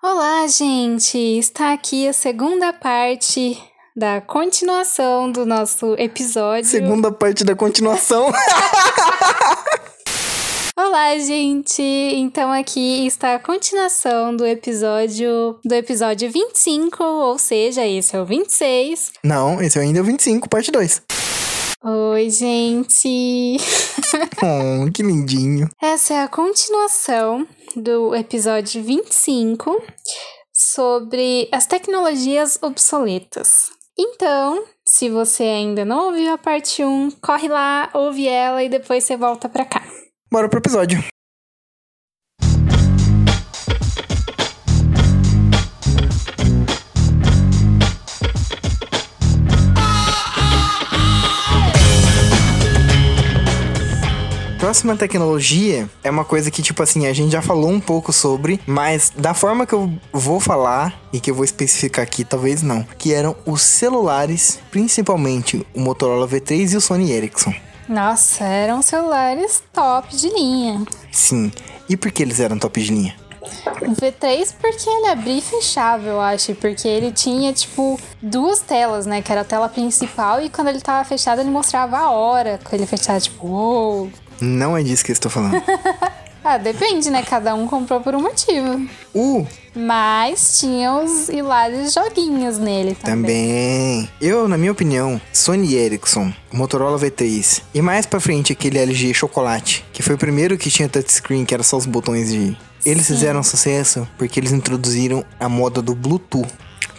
Olá, gente! Está aqui a segunda parte da continuação do nosso episódio. Segunda parte da continuação. Olá, gente! Então aqui está a continuação do episódio do episódio 25, ou seja, esse é o 26. Não, esse é ainda o 25, parte 2. Oi, gente! oh, que lindinho. Essa é a continuação do episódio 25 sobre as tecnologias obsoletas. Então, se você ainda não ouviu a parte 1, corre lá, ouve ela e depois você volta pra cá. Bora pro episódio. Próxima tecnologia é uma coisa que, tipo assim, a gente já falou um pouco sobre, mas da forma que eu vou falar e que eu vou especificar aqui, talvez não. Que eram os celulares, principalmente o Motorola V3 e o Sony Ericsson. Nossa, eram celulares top de linha. Sim. E por que eles eram top de linha? O V3 porque ele abria e fechava, eu acho. Porque ele tinha, tipo, duas telas, né? Que era a tela principal e quando ele tava fechado ele mostrava a hora. Quando ele fechava, tipo, uou. Não é disso que eu estou falando. ah, depende, né? Cada um comprou por um motivo. Uh! Mas tinha os hilários joguinhos nele também. Também. Eu, na minha opinião, Sony Ericsson, Motorola V3 e mais pra frente aquele LG Chocolate, que foi o primeiro que tinha touchscreen, que era só os botões de. Eles Sim. fizeram sucesso porque eles introduziram a moda do Bluetooth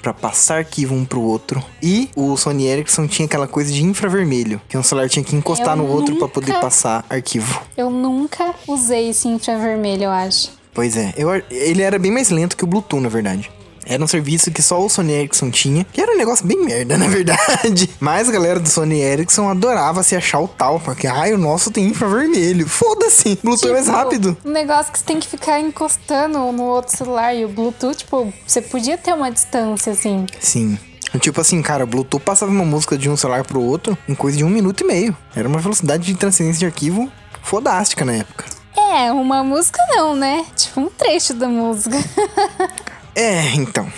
para passar arquivo um pro outro. E o Sony Ericsson tinha aquela coisa de infravermelho, que um celular tinha que encostar Eu no outro para nunca- poder passar arquivo. Eu nunca usei esse infravermelho, eu acho. Pois é, eu, ele era bem mais lento que o Bluetooth, na verdade. Era um serviço que só o Sony Ericsson tinha, que era um negócio bem merda, na verdade. Mas a galera do Sony Ericsson adorava se achar o tal, porque, ai, o nosso tem infravermelho. Foda-se, Bluetooth é mais Tipo, rápido. Um negócio que você tem que ficar encostando no outro celular. E o Bluetooth, tipo, você podia ter uma distância, assim. Sim. Tipo assim, cara, o Bluetooth passava uma música de um celular pro outro em coisa de um minuto e meio. Era uma velocidade de transferência de arquivo fodástica na época. É, uma música não, né? Tipo, um trecho da música. É, então.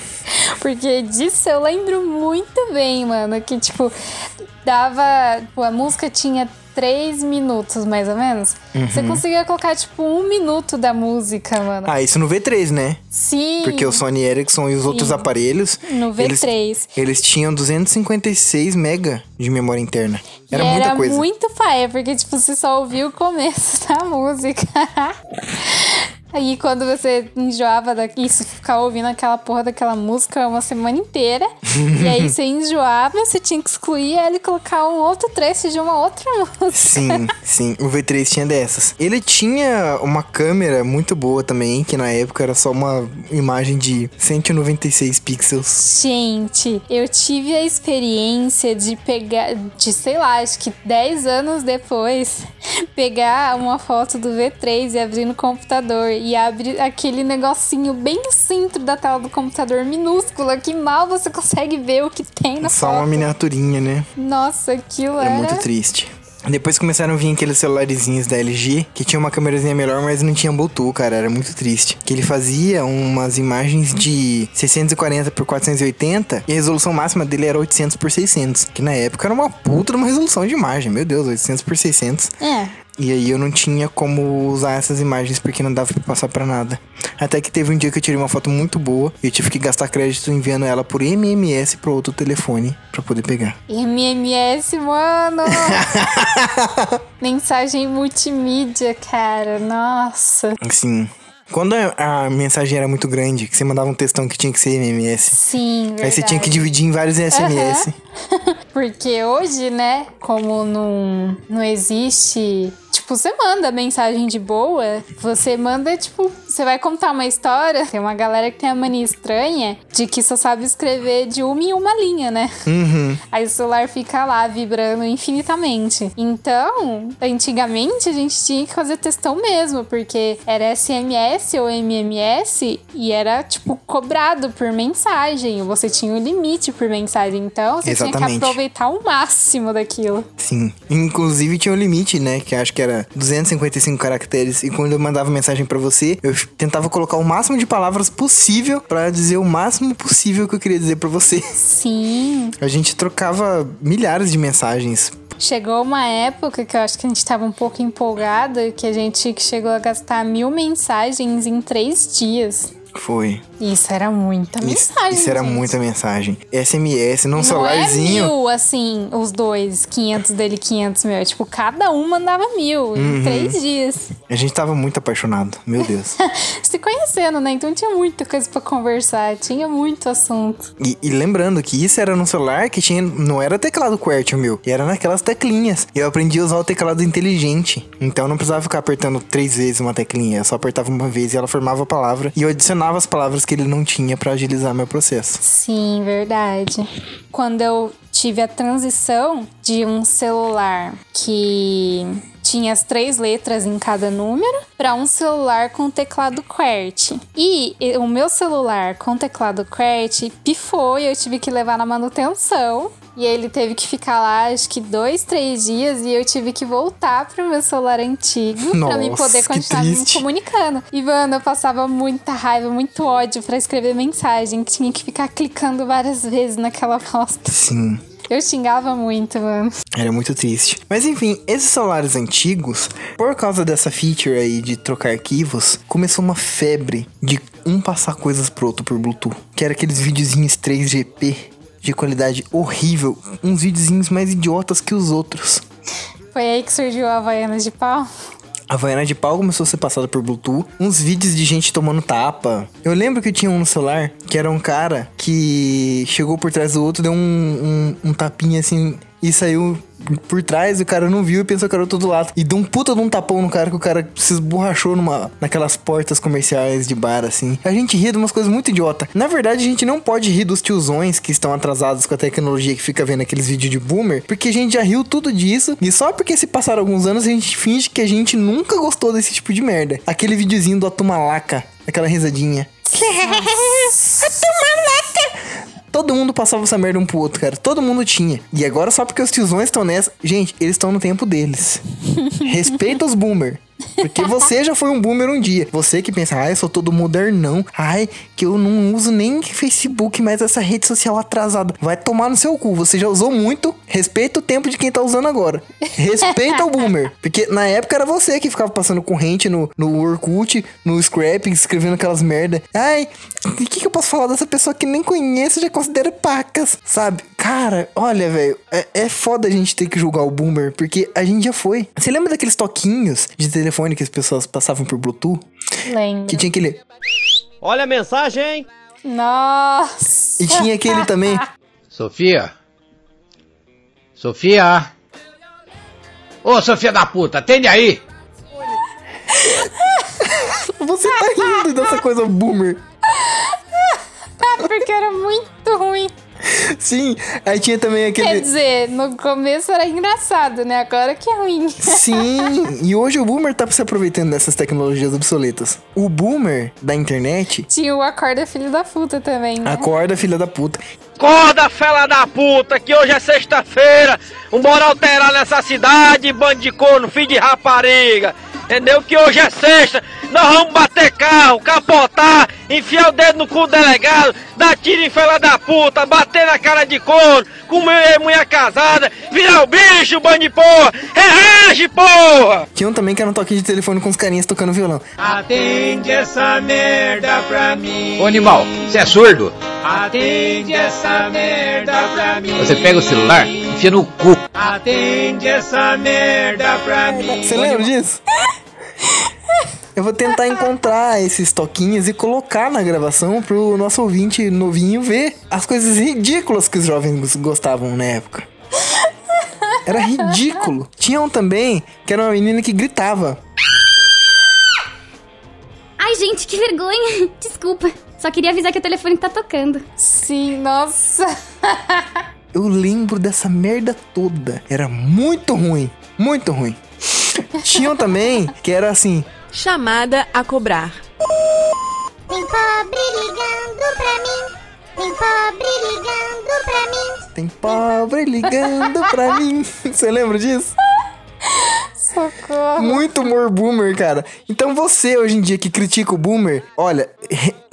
Porque disso eu lembro muito bem, mano. Que, tipo, dava. Tipo, a música tinha três minutos, mais ou menos. Você conseguia colocar, tipo, um minuto da música, mano. Ah, isso no V3, né? Sim. Porque o Sony Ericsson e os outros aparelhos. No Eles, V3. eles tinham 256 mega de memória interna. Era e muita era coisa. muito paia, porque, tipo, você só ouvia o começo da música. Aí quando você enjoava disso, ficar ouvindo aquela porra daquela música uma semana inteira. e aí você enjoava, você tinha que excluir ela e colocar um outro trecho de uma outra música. Sim, sim. O V3 tinha dessas. Ele tinha uma câmera muito boa também, que na época era só uma imagem de 196 pixels. Gente, eu tive a experiência de pegar, de sei lá, acho que 10 anos depois, pegar uma foto do V3 e abrir no computador e abre aquele negocinho bem no centro da tela do computador, minúscula, que mal você consegue ver o que tem na Só foto. uma miniaturinha, né? Nossa, aquilo Era era... muito triste. Depois começaram a vir aqueles celularezinhos da LG que tinha uma câmerazinha melhor, mas não tinha Bluetooth, cara. Era muito triste. Que ele fazia umas imagens de 640 por 480 e a resolução máxima dele era 800 por 600. Que na época era uma puta uma resolução de imagem. Meu Deus, 800 por 600. É, E aí eu não tinha como usar essas imagens porque não dava pra passar pra nada. Até que teve um dia que eu tirei uma foto muito boa e eu tive que gastar crédito enviando ela por MMS pro outro telefone pra poder pegar. MMS, mano! Mensagem multimídia, cara, nossa. Assim, quando a, mensagem era muito grande, que você mandava um textão que tinha que ser MMS, Sim, verdade. aí você tinha que dividir em vários SMS. Porque hoje, né, como não, não existe. Tipo, você manda mensagem de boa, você manda, tipo, você vai contar uma história. Tem uma galera que tem a mania estranha de que só sabe escrever de uma em uma linha, né? Uhum. Aí o celular fica lá vibrando infinitamente. Então, antigamente a gente tinha que fazer textão mesmo, porque era SMS ou MMS e era tipo cobrado por mensagem. Você tinha um limite por mensagem, então você tinha que Exatamente. aproveitar o máximo daquilo. Sim. Inclusive tinha um limite, né? Que acho que era 255 caracteres. E quando eu mandava mensagem pra você, eu tentava colocar o máximo de palavras possível pra dizer o máximo possível que eu queria dizer pra você. Sim. A gente trocava milhares de mensagens. Chegou uma época que eu acho que a gente tava um pouco empolgada, que a gente chegou a gastar mil mensagens em três dias. Foi. Isso era muita Isso, mensagem. isso era gente. muita mensagem. SMS, num Não celularzinho. é mil, assim, os dois, 500 dele, 500 mil. É tipo, cada um mandava mil Uhum. em três dias. A gente tava muito apaixonado. Meu Deus. Se conhecendo, né? Então tinha muita coisa pra conversar, tinha muito assunto. E, e lembrando que isso era num celular que tinha. Não era teclado QWERTY o meu. Era naquelas teclinhas. E eu aprendi a usar o teclado inteligente. Então eu não precisava ficar apertando três vezes uma teclinha. Eu só apertava uma vez e ela formava a palavra. E eu adicionava as palavras que ele não tinha pra agilizar meu processo. Sim, verdade. Quando eu tive a transição de um celular que tinha as três letras em cada número para um celular com teclado QWERTY. E o meu celular com teclado QWERTY pifou e eu tive que levar na manutenção. E ele teve que ficar lá, acho que dois, três dias, e eu tive que voltar pro meu celular antigo pra me poder continuar me comunicando. E, mano, eu passava muita raiva, muito ódio pra escrever mensagem, que tinha que ficar clicando várias vezes naquela bosta. Sim. Eu xingava muito, mano. Era muito triste. Mas enfim, esses celulares antigos, por causa dessa feature aí de trocar arquivos, começou uma febre de um passar coisas pro outro por Bluetooth. Que era aqueles videozinhos 3GP de qualidade horrível. Uns videozinhos mais idiotas que os outros. Foi aí que surgiu a Havaianas de pau. A Havaiana de pau começou a ser passada por Bluetooth. Uns vídeos de gente tomando tapa. Eu lembro que tinha um no celular que era um cara que chegou por trás do outro, deu um, um, um tapinha assim e saiu por trás. E o cara não viu e pensou que era o outro do lado. E deu um puta de um tapão no cara que o cara se esborrachou numa, naquelas portas comerciais de bar assim. A gente ria de umas coisas muito idiota. Na verdade, a gente não pode rir dos tiozões que estão atrasados com a tecnologia que fica vendo aqueles vídeos de boomer, porque a gente já riu tudo disso. E só porque se passaram alguns anos a gente finge que a gente nunca gostou desse tipo de merda. Aquele videozinho do Atumalaca, aquela risadinha. Atumalaca! Todo mundo passava essa merda um pro outro, cara. Todo mundo tinha. E agora, só porque os tiozões estão nessa. Gente, eles estão no tempo deles. Respeita os boomer. Porque você já foi um boomer um dia. Você que pensa, ai, eu sou todo modernão. Ai, que eu não uso nem Facebook, mais essa rede social atrasada. Vai tomar no seu cu. Você já usou muito. Respeita o tempo de quem tá usando agora. Respeita o boomer. Porque na época era você que ficava passando corrente no, no Orkut, no Scrap, escrevendo aquelas merda. Ai, o que, que eu posso falar dessa pessoa que nem conheço e já considera pacas? Sabe? Cara, olha, velho, é, é foda a gente ter que julgar o boomer, porque a gente já foi. Você lembra daqueles toquinhos de telefone que as pessoas passavam por Bluetooth? Lembro. Que tinha aquele. Olha a mensagem. Nossa. E tinha aquele também. Sofia? Sofia? Ô, Sofia da puta, atende aí! Você tá rindo dessa coisa boomer. Porque era muito ruim. Sim, aí tinha também Quer aquele. dizer, no começo era engraçado, né? Agora que é ruim. Sim, e hoje o boomer tá se aproveitando dessas tecnologias obsoletas. O boomer da internet Tinha o Acorda Filho da Puta também, né? acorda, filha da puta. Acorda, fela da puta, que hoje é sexta-feira. Um bora alterar nessa cidade, bando de corno, filho de rapariga. Entendeu? Que hoje é sexta. Nós vamos bater carro, capotar, enfiar o dedo no cu do delegado, dar tiro em fela da puta, bater na cara de corno, comer mulher casada, virar o bicho, bando de porra. Reage, porra! Tinha um também que era um toque de telefone com os carinhas tocando violão. Atende essa merda pra mim. Ô animal, você é surdo? Atende essa merda pra mim. Você pega o celular, enfia no cu. Atende essa merda pra mim. Você lembra disso? Eu vou tentar encontrar esses toquinhos e colocar na gravação pro nosso ouvinte novinho ver as coisas ridículas que os jovens gostavam na época. Era ridículo. Tinha um também que era uma menina que gritava. Ai, gente, que vergonha. Desculpa. Só queria avisar que o telefone tá tocando. Sim, nossa. Eu lembro dessa merda toda. Era muito ruim. Muito ruim. Tinham também que era assim. Chamada a cobrar. Tem pobre ligando pra mim. Tem pobre ligando pra mim. Tem pobre ligando pra mim. Você lembra disso? Socorro. Muito humor boomer, cara. Então você, hoje em dia, que critica o boomer, olha,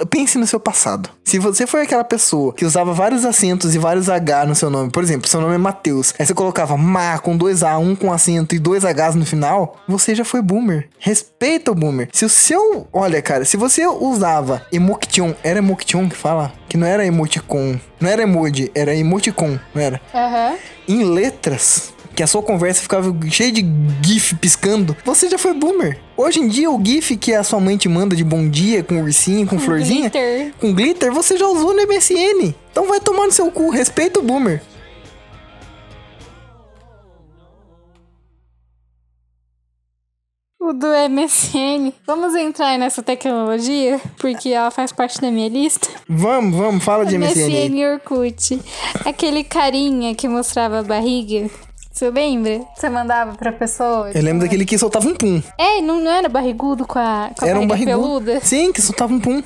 pense no seu passado. Se você foi aquela pessoa que usava vários acentos e vários H no seu nome, por exemplo, seu nome é Matheus, aí você colocava Ma com dois A, um com acento e dois Hs no final, você já foi boomer. Respeita o boomer. Se o seu. Olha, cara, se você usava emotion, era emotion que fala? Que não era emoticon. Não era emoji, era emoticon, não era? Aham. em letras, que a sua conversa ficava cheia de GIF piscando, você já foi boomer. Hoje em dia, o GIF que a sua mãe te manda de bom dia, com ursinho, com florzinha, glitter. com glitter, você já usou no MSN. Então vai tomar no seu cu, respeita o boomer. O do MSN. Vamos entrar nessa tecnologia, porque ela faz parte da minha lista. Vamos, vamos, fala de MSN. MSN Orkut. Aquele carinha que mostrava a barriga. Você lembra? Você mandava pra pessoa. Eu lembro daquele que soltava um pum. É, não, não era barrigudo com a, com a Era um barrigudo. peluda? Sim, que soltava um pum.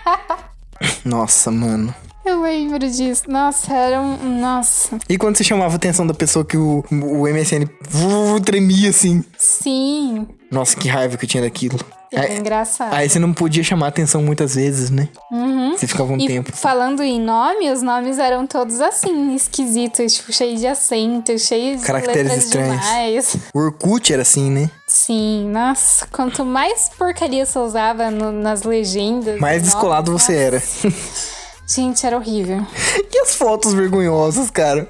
Nossa, mano. Eu lembro disso. Nossa, era um. Nossa. E quando você chamava a atenção da pessoa que o, o MSN uh, tremia assim? Sim. Nossa, que raiva que eu tinha daquilo. Era Aí, engraçado. aí você não podia chamar atenção muitas vezes, né? Você ficava um E tempo. falando em nome, os nomes eram todos assim, esquisitos, tipo, cheios de acento, cheios de Caracteres estranhos. demais. O Orkut era assim, né? Sim, nossa, quanto mais porcaria você usava no- nas legendas. Mais descolado nomes, você era. nossa. Gente, era horrível. E as fotos vergonhosas, cara?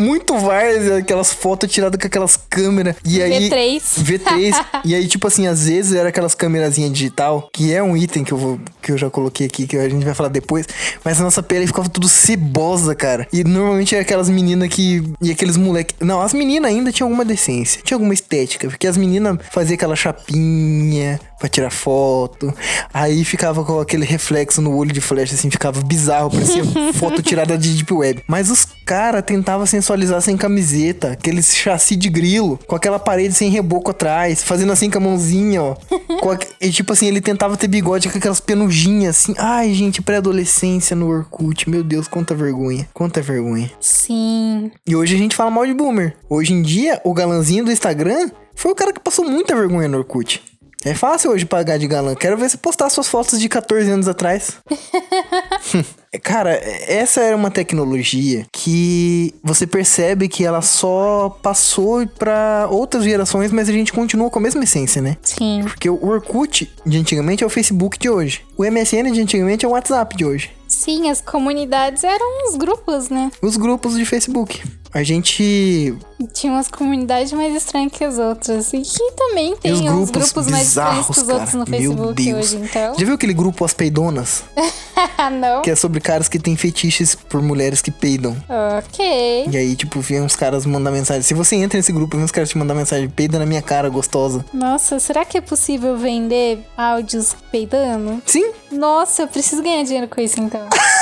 Muito várzea, aquelas fotos tiradas com aquelas câmeras. E aí. V3. V3. e aí, tipo assim, às vezes era aquelas câmerazinhas digital, que é um item que eu, vou, que eu já coloquei aqui, que a gente vai falar depois. Mas a nossa pele ficava tudo cebosa, cara. E normalmente era aquelas meninas que. E aqueles moleques. Não, as meninas ainda tinham alguma decência, tinha alguma estética. Porque as meninas faziam aquela chapinha pra tirar foto. Aí ficava com aquele reflexo no olho de flash, assim, ficava bizarro, parecia foto tirada de Deep Web. Mas os caras tentavam sensualizar sem camiseta, aqueles chassi de grilo, com aquela parede sem reboco atrás, fazendo assim com a mãozinha, ó. Aque- e tipo assim, ele tentava ter bigode com aquelas penujinhas, assim. Ai, gente, pré-adolescência no Orkut. Meu Deus, quanta vergonha. Quanta vergonha. Sim. E hoje a gente fala mal de boomer. Hoje em dia, o galanzinho do Instagram foi o cara que passou muita vergonha no Orkut. É fácil hoje pagar de galã. Quero ver você postar suas fotos de 14 anos atrás. Cara, essa era uma tecnologia que você percebe que ela só passou pra outras gerações, mas a gente continua com a mesma essência, né? Sim. Porque o Orkut de antigamente é o Facebook de hoje. O MSN de antigamente é o WhatsApp de hoje. Sim, as comunidades eram uns grupos, né? Os grupos de Facebook. A gente Tinha umas comunidades mais estranhas que as outras. E que também tem os uns grupos, grupos mais estranhos que os outros no Meu Facebook Deus. hoje, então. Já viu aquele grupo As Peidonas? Não? Que é sobre caras que têm fetiches por mulheres que peidam. Ok. E aí, tipo, vem uns caras mandar mensagem. Se você entra nesse grupo, vem uns caras te mandar mensagem, peida na minha cara, gostosa. Nossa, será que é possível vender áudios peidando? Sim, Nossa, eu preciso ganhar dinheiro com isso então.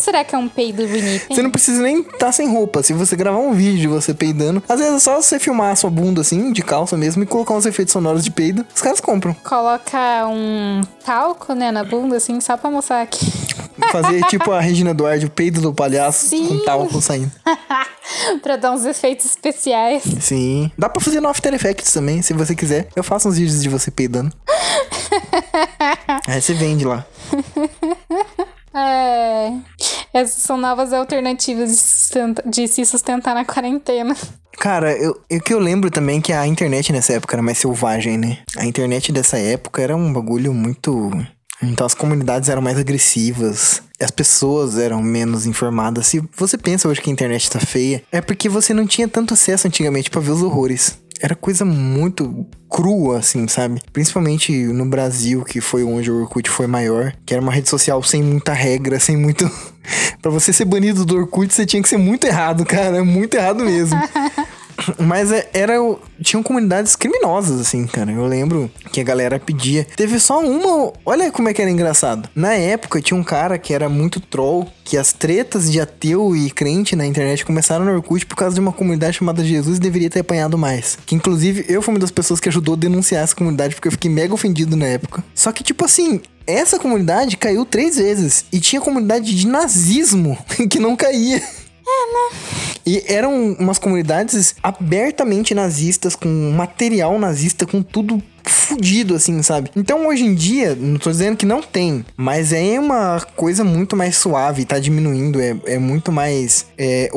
Será que é um peido bonito? hein? você não precisa nem estar sem roupa. Se você gravar um vídeo de você peidando, às vezes é só você filmar a sua bunda assim, de calça mesmo, e colocar uns efeitos sonoros de peido, os caras compram. Coloca um talco, né, na bunda, assim, só pra mostrar aqui. Fazer tipo a Regina Duarte, o peido do palhaço, Sim. com talco saindo. pra dar uns efeitos especiais. Sim. Dá pra fazer no After Effects também, se você quiser. Eu faço uns vídeos de você peidando. Aí você vende lá. É. Essas são novas alternativas de, sustenta- de se sustentar na quarentena. Cara, eu, o que eu lembro também é que a internet nessa época era mais selvagem, né? A internet dessa época era um bagulho muito. Então as comunidades eram mais agressivas, as pessoas eram menos informadas. Se você pensa hoje que a internet tá feia, é porque você não tinha tanto acesso antigamente pra ver os horrores. Era coisa muito crua, assim, sabe? Principalmente no Brasil, que foi onde o Orkut foi maior, que era uma rede social sem muita regra, sem muito. pra você ser banido do Orkut, você tinha que ser muito errado, cara. Muito errado mesmo. Mas é- era. Tinham comunidades criminosas, assim, cara. Eu lembro que a galera pedia. Teve só uma. Olha como é que era engraçado. Na época tinha um cara que era muito troll. Que as tretas de ateu e crente na internet começaram no Orkut por causa de uma comunidade chamada Jesus deveria ter apanhado mais. Que inclusive eu fui uma das pessoas que ajudou a denunciar essa comunidade porque eu fiquei mega ofendido na época. Só que, tipo assim, essa comunidade caiu três vezes. E tinha comunidade de nazismo que não caía. E eram umas comunidades abertamente nazistas, com material nazista, com tudo fudido, assim, sabe? Então, hoje em dia, não tô dizendo que não tem, mas é uma coisa muito mais suave, tá diminuindo, é, é muito mais é,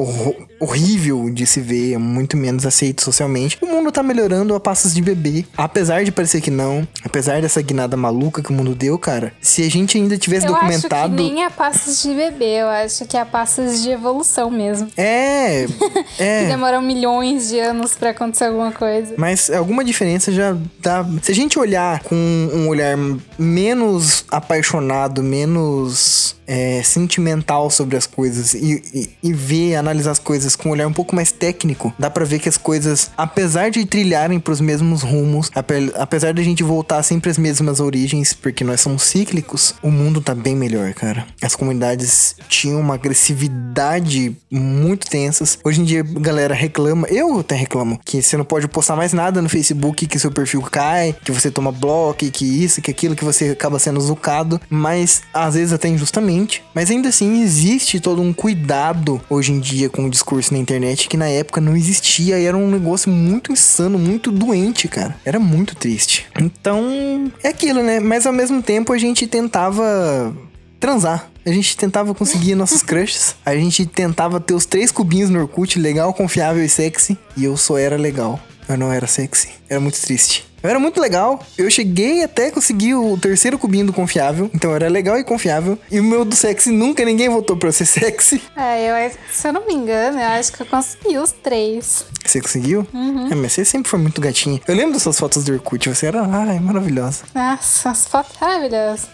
horrível de se ver, é muito menos aceito socialmente. O mundo tá melhorando a passos de bebê, apesar de parecer que não, apesar dessa guinada maluca que o mundo deu, cara. Se a gente ainda tivesse Eu documentado... acho que nem a passos de bebê, eu acho que é a passos de evolução mesmo. É, Que é. demoram milhões de anos pra acontecer alguma coisa. Mas alguma diferença já dá. Se a gente olhar com um olhar menos apaixonado, menos é, sentimental sobre as coisas e, e, e ver, analisar as coisas com um olhar um pouco mais técnico, dá pra ver que as coisas, apesar de trilharem pros mesmos rumos, ape- apesar de a gente voltar sempre às mesmas origens, porque nós somos cíclicos, o mundo tá bem melhor, cara. As comunidades tinham uma agressividade muito tensas. Hoje em dia, a galera reclama, eu até reclamo, que você não pode postar mais nada no Facebook, que seu perfil cai, que você toma bloco, que isso, que aquilo, que você acaba sendo zucado, mas às vezes até injustamente. Mas ainda assim, existe todo um cuidado hoje em dia com o discurso na internet que na época não existia e era um negócio muito insano, muito doente, cara. Era muito triste. Então, é aquilo, né? Mas ao mesmo tempo a gente tentava transar. A gente tentava conseguir nossos crushes. A gente tentava ter os três cubinhos no Orkut, legal, confiável e sexy. E eu só era legal. Eu não era sexy. Era muito triste. Eu era muito legal. Eu cheguei até conseguir o terceiro cubinho do confiável. Então era legal e confiável. E o meu do sexy nunca ninguém votou pra eu ser sexy. É, eu, se eu não me engano, eu acho que eu consegui os três. Você conseguiu? É, mas você sempre foi muito gatinha. Eu lembro das suas fotos do Orkut. Você era, ai, maravilhosa. Nossa, as fotos maravilhosas.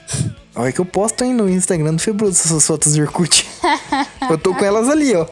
Olha que eu posto aí no Instagram do Febroso essas fotos do Orkut. eu tô com elas ali, ó.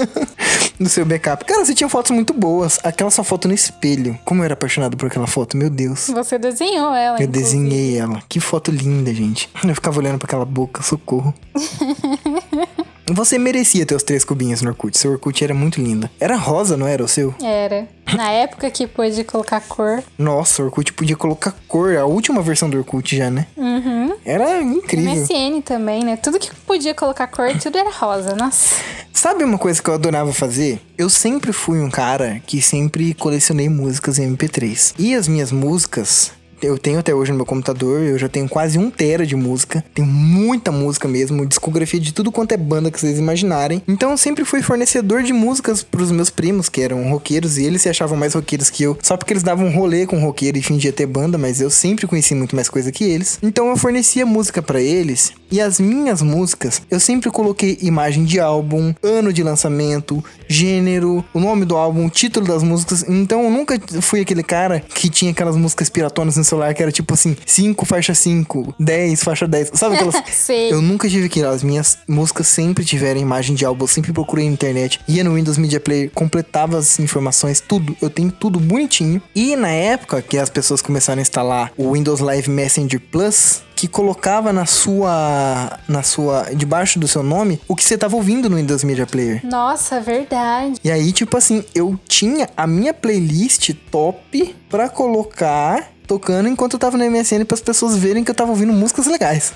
no seu backup. Cara, você tinha fotos muito boas. Aquela sua foto no espelho. Como eu era apaixonado por aquela foto, meu Deus. Você desenhou ela, Eu inclusive. desenhei ela. Que foto linda, gente. Eu ficava olhando pra aquela boca, socorro. Você merecia ter os três cubinhos no Orkut. Seu Orkut era muito linda. Era rosa, não era o seu? Era. Na época que pôde colocar cor. Nossa, o Orkut podia colocar cor. A última versão do Orkut já, né? Uhum. Era incrível. MSN também, né? Tudo que podia colocar cor, tudo era rosa. Nossa. Sabe uma coisa que eu adorava fazer? Eu sempre fui um cara que sempre colecionei músicas em MP3. E as minhas músicas, eu tenho até hoje no meu computador, eu já tenho quase um tera de música. Tenho muita música mesmo, discografia de tudo quanto é banda que vocês imaginarem. Então eu sempre fui fornecedor de músicas pros meus primos, que eram roqueiros, e eles se achavam mais roqueiros que eu. Só porque eles davam um rolê com roqueiro e fingia ter banda, mas eu sempre conheci muito mais coisa que eles. Então eu fornecia música pra eles, e as minhas músicas, eu sempre coloquei imagem de álbum, ano de lançamento, gênero, o nome do álbum, título das músicas. Então eu nunca fui aquele cara que tinha aquelas músicas piratonas no celular que era tipo assim, 5 faixa 5, 10 faixa 10. Sabe aquelas? Eu nunca tive aquilo. As minhas músicas sempre tiveram imagem de álbum. Eu sempre procurei na internet. Ia no Windows Media Player, completava as informações, tudo. Eu tenho tudo bonitinho. E na época que as pessoas começaram a instalar o Windows Live Messenger Plus, que colocava na sua na sua debaixo do seu nome o que você tava ouvindo no Windows Media Player. Nossa, verdade. E aí, tipo assim, eu tinha a minha playlist top pra colocar tocando enquanto eu tava no MSN para as pessoas verem que eu tava ouvindo músicas legais.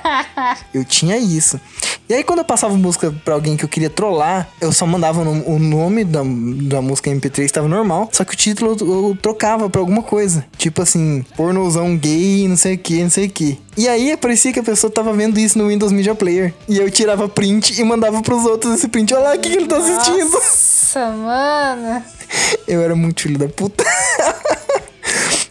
eu tinha isso. E aí, quando eu passava música pra alguém que eu queria trollar, eu só mandava o nome da, da música MP3 estava normal, só que o título eu, eu trocava pra alguma coisa. Tipo assim, pornozão gay, não sei o que, não sei o que. E aí, parecia que a pessoa tava vendo isso no Windows Media Player. E eu tirava print e mandava pros outros esse print. Olha lá o que, que ele tá assistindo. Nossa, mano. Eu era muito filho da puta.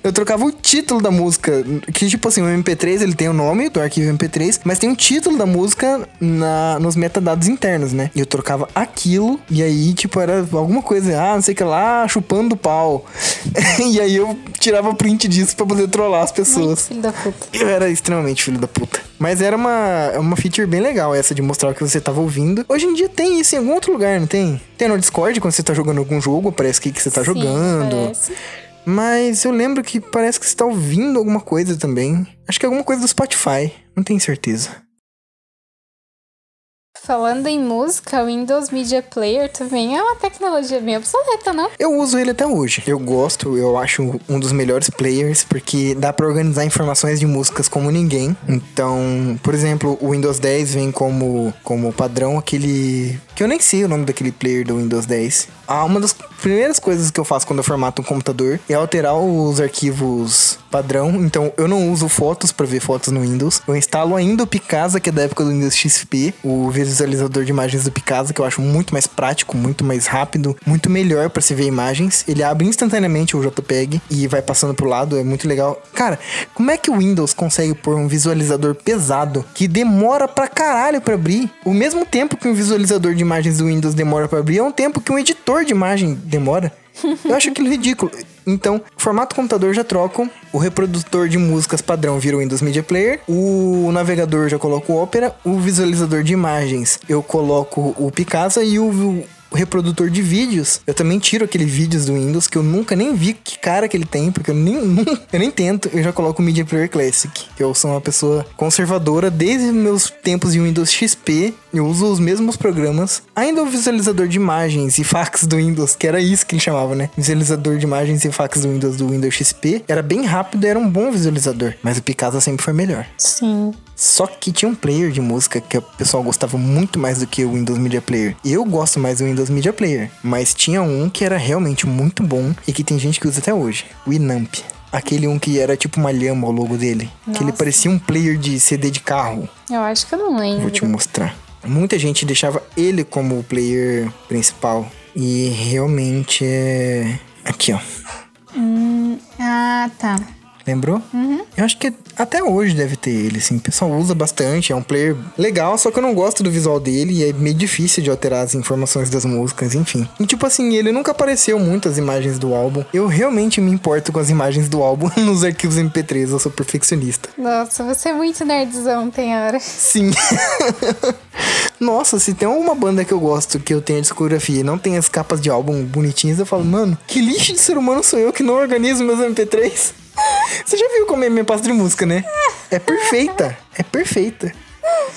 Eu trocava o título da música, que tipo assim, o MP3 ele tem o nome do arquivo MP3, mas tem o título da música na, nos metadados internos, né? E eu trocava aquilo, e aí, tipo, era alguma coisa, ah, não sei o que lá, chupando pau. e aí eu tirava print disso pra poder trollar as pessoas. Filho da puta. Eu era extremamente filho da puta. Mas era uma, uma feature bem legal essa de mostrar o que você tava ouvindo. Hoje em dia tem isso em algum outro lugar, não tem? Tem no Discord quando você tá jogando algum jogo, aparece o que, que você tá Sim, jogando. parece. Mas eu lembro que parece que você tá ouvindo alguma coisa também. Acho que é alguma coisa do Spotify. Não tenho certeza. Falando em música, o Windows Media Player também é uma tecnologia bem obsoleta, não? Eu uso ele até hoje. Eu gosto, eu acho um dos melhores players porque dá pra organizar informações de músicas como ninguém. Então, por exemplo, o Windows 10 vem como, como padrão aquele. que eu nem sei o nome daquele player do Windows 10. Ah, uma das primeiras coisas que eu faço quando eu formato um computador é alterar os arquivos padrão. Então, eu não uso fotos pra ver fotos no Windows. Eu instalo ainda o Picasa, que é da época do Windows XP, o visualizador de imagens do Picasa, que eu acho muito mais prático, muito mais rápido, muito melhor pra se ver imagens. Ele abre instantaneamente o JPEG e vai passando pro lado, é muito legal. Cara, como é que o Windows consegue pôr um visualizador pesado que demora pra caralho pra abrir? O mesmo tempo que um visualizador de imagens do Windows demora pra abrir é um tempo que um editor de imagem demora. Eu acho aquilo ridículo. Então, formato computador já trocam. O reprodutor de músicas padrão vira o Windows Media Player. O navegador já coloco o Opera. O visualizador de imagens eu coloco o Picasa. E o reprodutor de vídeos, eu também tiro aquele vídeos do Windows que eu nunca nem vi que cara que ele tem, porque eu nem, eu nem tento, eu já coloco o Media Player Classic. que Eu sou uma pessoa conservadora desde meus tempos de Windows XP, eu uso os mesmos programas. Ainda o visualizador de imagens e fax do Windows, que era isso que ele chamava, né? Visualizador de imagens e fax do Windows do Windows XP, era bem rápido, era um bom visualizador, mas o Picasa sempre foi melhor. Sim. Só que tinha um player de música que o pessoal gostava muito mais do que o Windows Media Player. Eu gosto mais do Windows Media Player, mas tinha um que era realmente muito bom e que tem gente que usa até hoje, o Inamp. Aquele um que era tipo uma lhama o logo dele. Que ele Nossa. parecia um player de CD de carro. Eu acho que eu não lembro. Vou te mostrar. Muita gente deixava ele como o player principal. E realmente é. Aqui, ó. Ah, tá. Lembrou? Eu acho que até hoje deve ter ele, assim. O pessoal usa bastante, é um player legal, só que eu não gosto do visual dele e é meio difícil de alterar as informações das músicas, enfim. E tipo assim, ele nunca apareceu muito as imagens do álbum. Eu realmente me importo com as imagens do álbum nos arquivos MP3, eu sou perfeccionista. Nossa, você é muito nerdzão, tem hora. Sim. Nossa, se tem alguma banda que eu gosto, que eu tenho a discografia e não tem as capas de álbum bonitinhas, eu falo, mano, que lixo de ser humano sou eu que não organizo meus MP3? Você já viu como é minha pasta de música, né? É perfeita. É perfeita.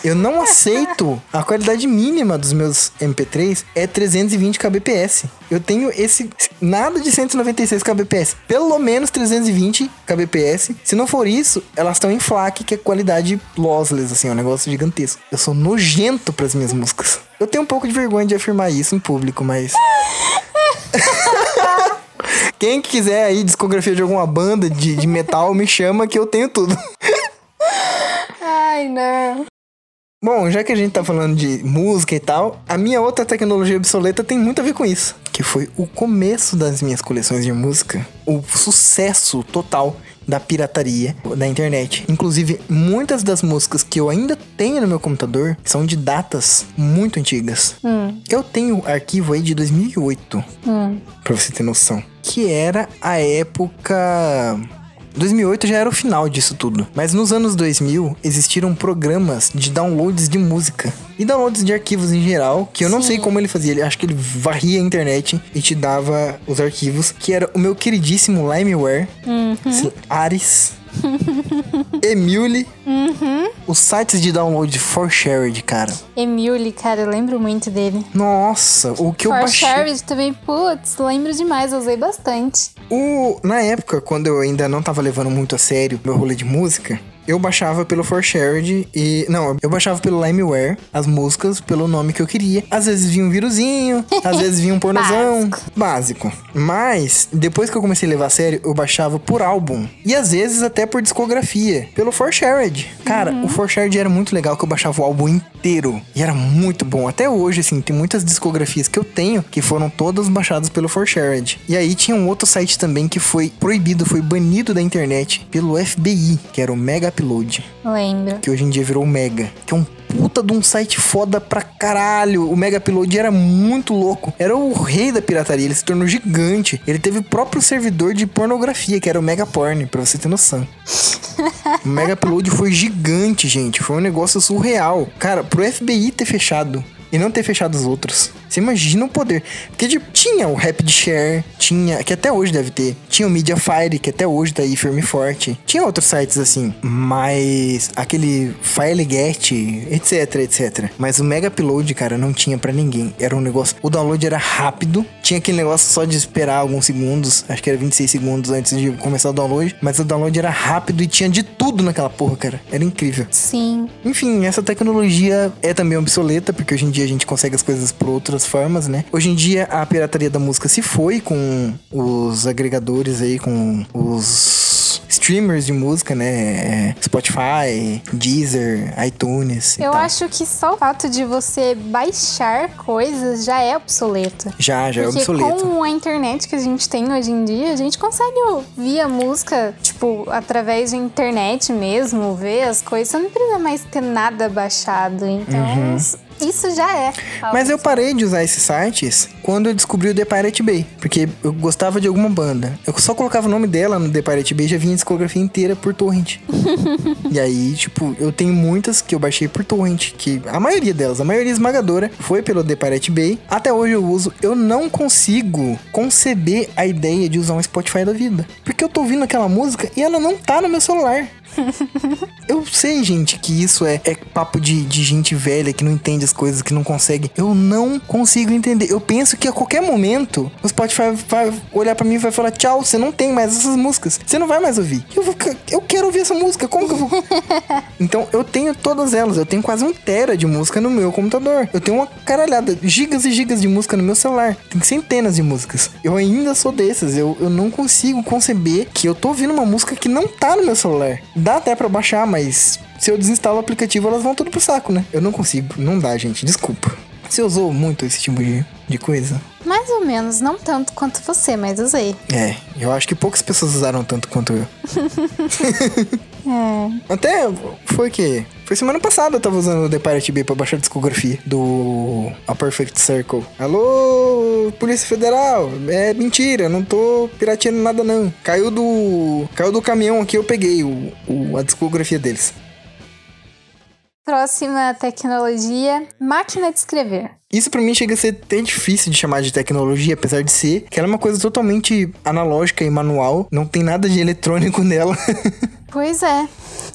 Eu não aceito a qualidade mínima dos meus MP3 é 320 kbps. Eu tenho esse nada de 196 kbps, pelo menos 320 kbps. Se não for isso, elas estão em FLAC, que é qualidade lossless assim, é um negócio gigantesco. Eu sou nojento pras minhas músicas. Eu tenho um pouco de vergonha de afirmar isso em público, mas quem quiser aí discografia de alguma banda de, de metal, me chama que eu tenho tudo. Ai, não. Bom, já que a gente tá falando de música e tal, a minha outra tecnologia obsoleta tem muito a ver com isso. Que foi o começo das minhas coleções de música. O sucesso total da pirataria da internet. Inclusive, muitas das músicas que eu ainda tenho no meu computador são de datas muito antigas. Eu tenho arquivo aí de 2008, pra você ter noção. Que era a época 2008 já era o final disso tudo. Mas nos anos 2000 existiram programas de downloads de música e downloads de arquivos em geral, que eu não sei como ele fazia. Ele acho que ele varria a internet e te dava os arquivos, que era o meu queridíssimo Limeware, esse Ares, Emule, os sites de download for shared, cara. Emule, cara, eu lembro muito dele. Nossa, o que eu For baixei. Shared também, putz, lembro demais, eu usei bastante. O, na época, quando eu ainda não tava levando muito a sério meu rolê de música, eu baixava pelo ForShared e. Não, eu baixava pelo LimeWare as músicas pelo nome que eu queria. Às vezes vinha um vírusinho, às vezes vinha um pornozão. Básico. Mas, depois que eu comecei a levar a sério, eu baixava por álbum. E às vezes até por discografia. Pelo ForShared. Cara, o ForShared era muito legal que eu baixava o álbum inteiro. E era muito bom. Até hoje, assim, tem muitas discografias que eu tenho que foram todas baixadas pelo ForShared. E aí tinha um outro site também que foi proibido, foi banido da internet pelo FBI, que era o Mega Upload. Lembro. Que hoje em dia virou o Mega. Que é um puta de um site foda pra caralho. O Mega Upload era muito louco. Era o rei da pirataria. Ele se tornou gigante. Ele teve o próprio servidor de pornografia, que era o Mega Porn, pra você ter noção. o Mega Upload foi gigante, gente. Foi um negócio surreal. Cara, pro FBI ter fechado e não ter fechado os outros. Você imagina o poder. Porque tipo, tinha o Rapid Share, tinha, que até hoje deve ter. Tinha o Mediafire, que até hoje tá aí firme e forte. Tinha outros sites assim, mas aquele FileGet, etc, etc. Mas o Mega Upload, cara, não tinha para ninguém. Era um negócio. O download era rápido, tinha aquele negócio só de esperar alguns segundos, acho que era 26 segundos antes de começar o download, mas o download era rápido e tinha de tudo naquela porra, cara. Era incrível. Sim. Enfim, essa tecnologia é também obsoleta, porque hoje em dia a gente consegue as coisas por outras formas, né? Hoje em dia a pirataria da música se foi com os agregadores aí, com os streamers de música, né? É, Spotify, Deezer, iTunes. Eu tal. acho que só o fato de você baixar coisas já é obsoleto. Já, já é Porque obsoleto. com a internet que a gente tem hoje em dia, a gente consegue ouvir a música, tipo, através de internet mesmo, ver as coisas. Você não precisa mais ter nada baixado. Então, isso já é. Mas eu parei de usar esses sites quando eu descobri o The Pirate Bay. Porque eu gostava de alguma banda. Eu só colocava o nome dela no The Pirate Bay e já vinha a discografia inteira por torrent. e aí, tipo, eu tenho muitas que eu baixei por torrent. Que a maioria delas, a maioria esmagadora, foi pelo The Pirate Bay. Até hoje eu uso. Eu não consigo conceber a ideia de usar um Spotify da vida. Porque eu tô ouvindo aquela música e ela não tá no meu celular. Eu sei, gente, que isso é, é papo de, de gente velha que não entende as coisas, que não consegue. Eu não consigo entender. Eu penso que a qualquer momento o Spotify vai olhar pra mim e vai falar: Tchau, você não tem mais essas músicas. Você não vai mais ouvir. Eu, vou, eu quero ouvir essa música. Como que eu vou? então eu tenho todas elas. Eu tenho quase um tera de música no meu computador. Eu tenho uma caralhada, gigas e gigas de música no meu celular. Tem centenas de músicas. Eu ainda sou desses. Eu, eu não consigo conceber que eu tô ouvindo uma música que não tá no meu celular. Dá até pra baixar, mas se eu desinstalo o aplicativo, elas vão tudo pro saco, né? Eu não consigo. Não dá, gente. Desculpa. Você usou muito esse tipo de, de coisa? Mais ou menos, não tanto quanto você, mas usei. É, eu acho que poucas pessoas usaram tanto quanto eu. É. Até foi que. Foi semana passada eu tava usando o The Pirate Bay pra baixar a discografia do A Perfect Circle. Alô, Polícia Federal? É mentira, não tô pirateando nada não. Caiu do. Caiu do caminhão aqui, eu peguei o, o- a discografia deles. Próxima tecnologia: máquina de escrever. Isso pra mim chega a ser até difícil de chamar de tecnologia, apesar de ser que ela é uma coisa totalmente analógica e manual, não tem nada de eletrônico nela. Pois é.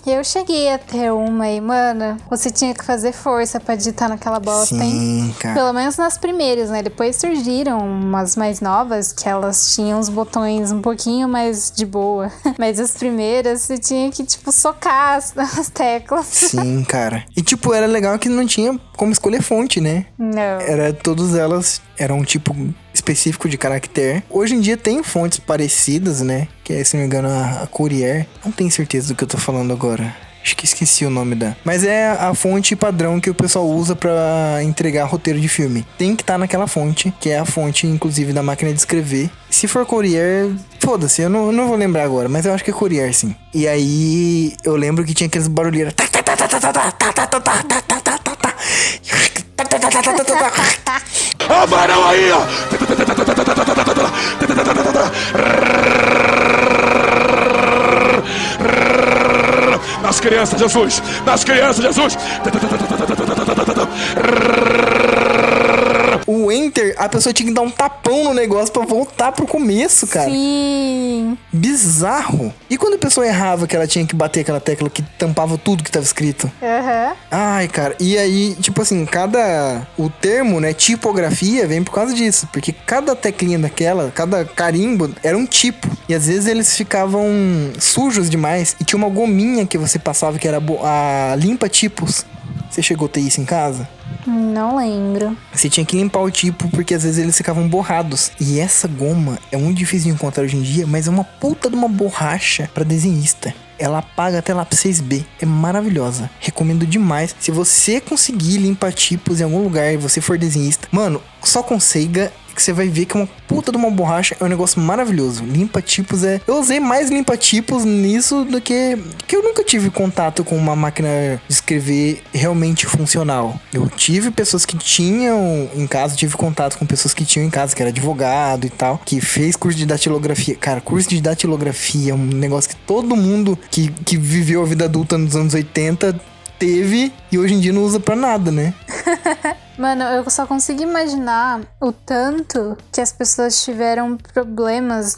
Eu cheguei a ter uma e, mano, você tinha que fazer força pra digitar naquela bosta, hein? Sim, cara. Pelo menos nas primeiras, né? Depois surgiram umas mais novas que elas tinham os botões um pouquinho mais de boa. Mas as primeiras você tinha que, tipo, socar as, as teclas. Sim, cara. E tipo, era legal que não tinha como escolher fonte, né? Não. Era todas elas eram um tipo específico de caractere. Hoje em dia tem fontes parecidas, né? Que é, se não me engano, a, a Courier. Não tenho certeza do que eu tô falando agora. Acho que esqueci o nome da. Mas é a fonte padrão que o pessoal usa pra entregar roteiro de filme. Tem que estar naquela fonte, que é a fonte, inclusive, da máquina de escrever. Se for Courier, foda-se, eu não, não vou lembrar agora, mas eu acho que é Courier, sim. E aí eu lembro que tinha aqueles barulheiros. Amaram aí, ó! Nas crianças, Jesus! Nas crianças, Jesus! O Enter, a pessoa tinha que dar um tapão no negócio pra voltar pro começo, cara. Sim. Bizarro. E quando a pessoa errava que ela tinha que bater aquela tecla que tampava tudo que tava escrito? Aham. Ai, cara. E aí, tipo assim, cada. O termo, né? Tipografia vem por causa disso. Porque cada teclinha daquela, cada carimbo era um tipo. E às vezes eles ficavam sujos demais. E tinha uma gominha que você passava que era a limpa tipos. Você chegou a ter isso em casa? Não lembro. Você tinha que limpar o tipo porque às vezes eles ficavam borrados. E essa goma é muito difícil de encontrar hoje em dia, mas é uma puta de uma borracha pra desenhista. Ela apaga até lápis 6B. É maravilhosa. Recomendo demais. Se você conseguir limpar tipos em algum lugar e você for desenhista, mano, só com Seiga que você vai ver que é uma puta de uma borracha é um negócio maravilhoso. Limpa tipos é. Eu usei mais limpa tipos nisso do que. que eu nunca tive contato com uma máquina de escrever realmente funcional. Eu tive pessoas que tinham em casa, tive contato com pessoas que tinham em casa, que era advogado e tal, que fez curso de datilografia. Cara, curso de datilografia é um negócio que todo mundo que, que viveu a vida adulta nos anos 80 teve e hoje em dia não usa pra nada, né? Mano, eu só consigo imaginar o tanto que as pessoas tiveram problemas,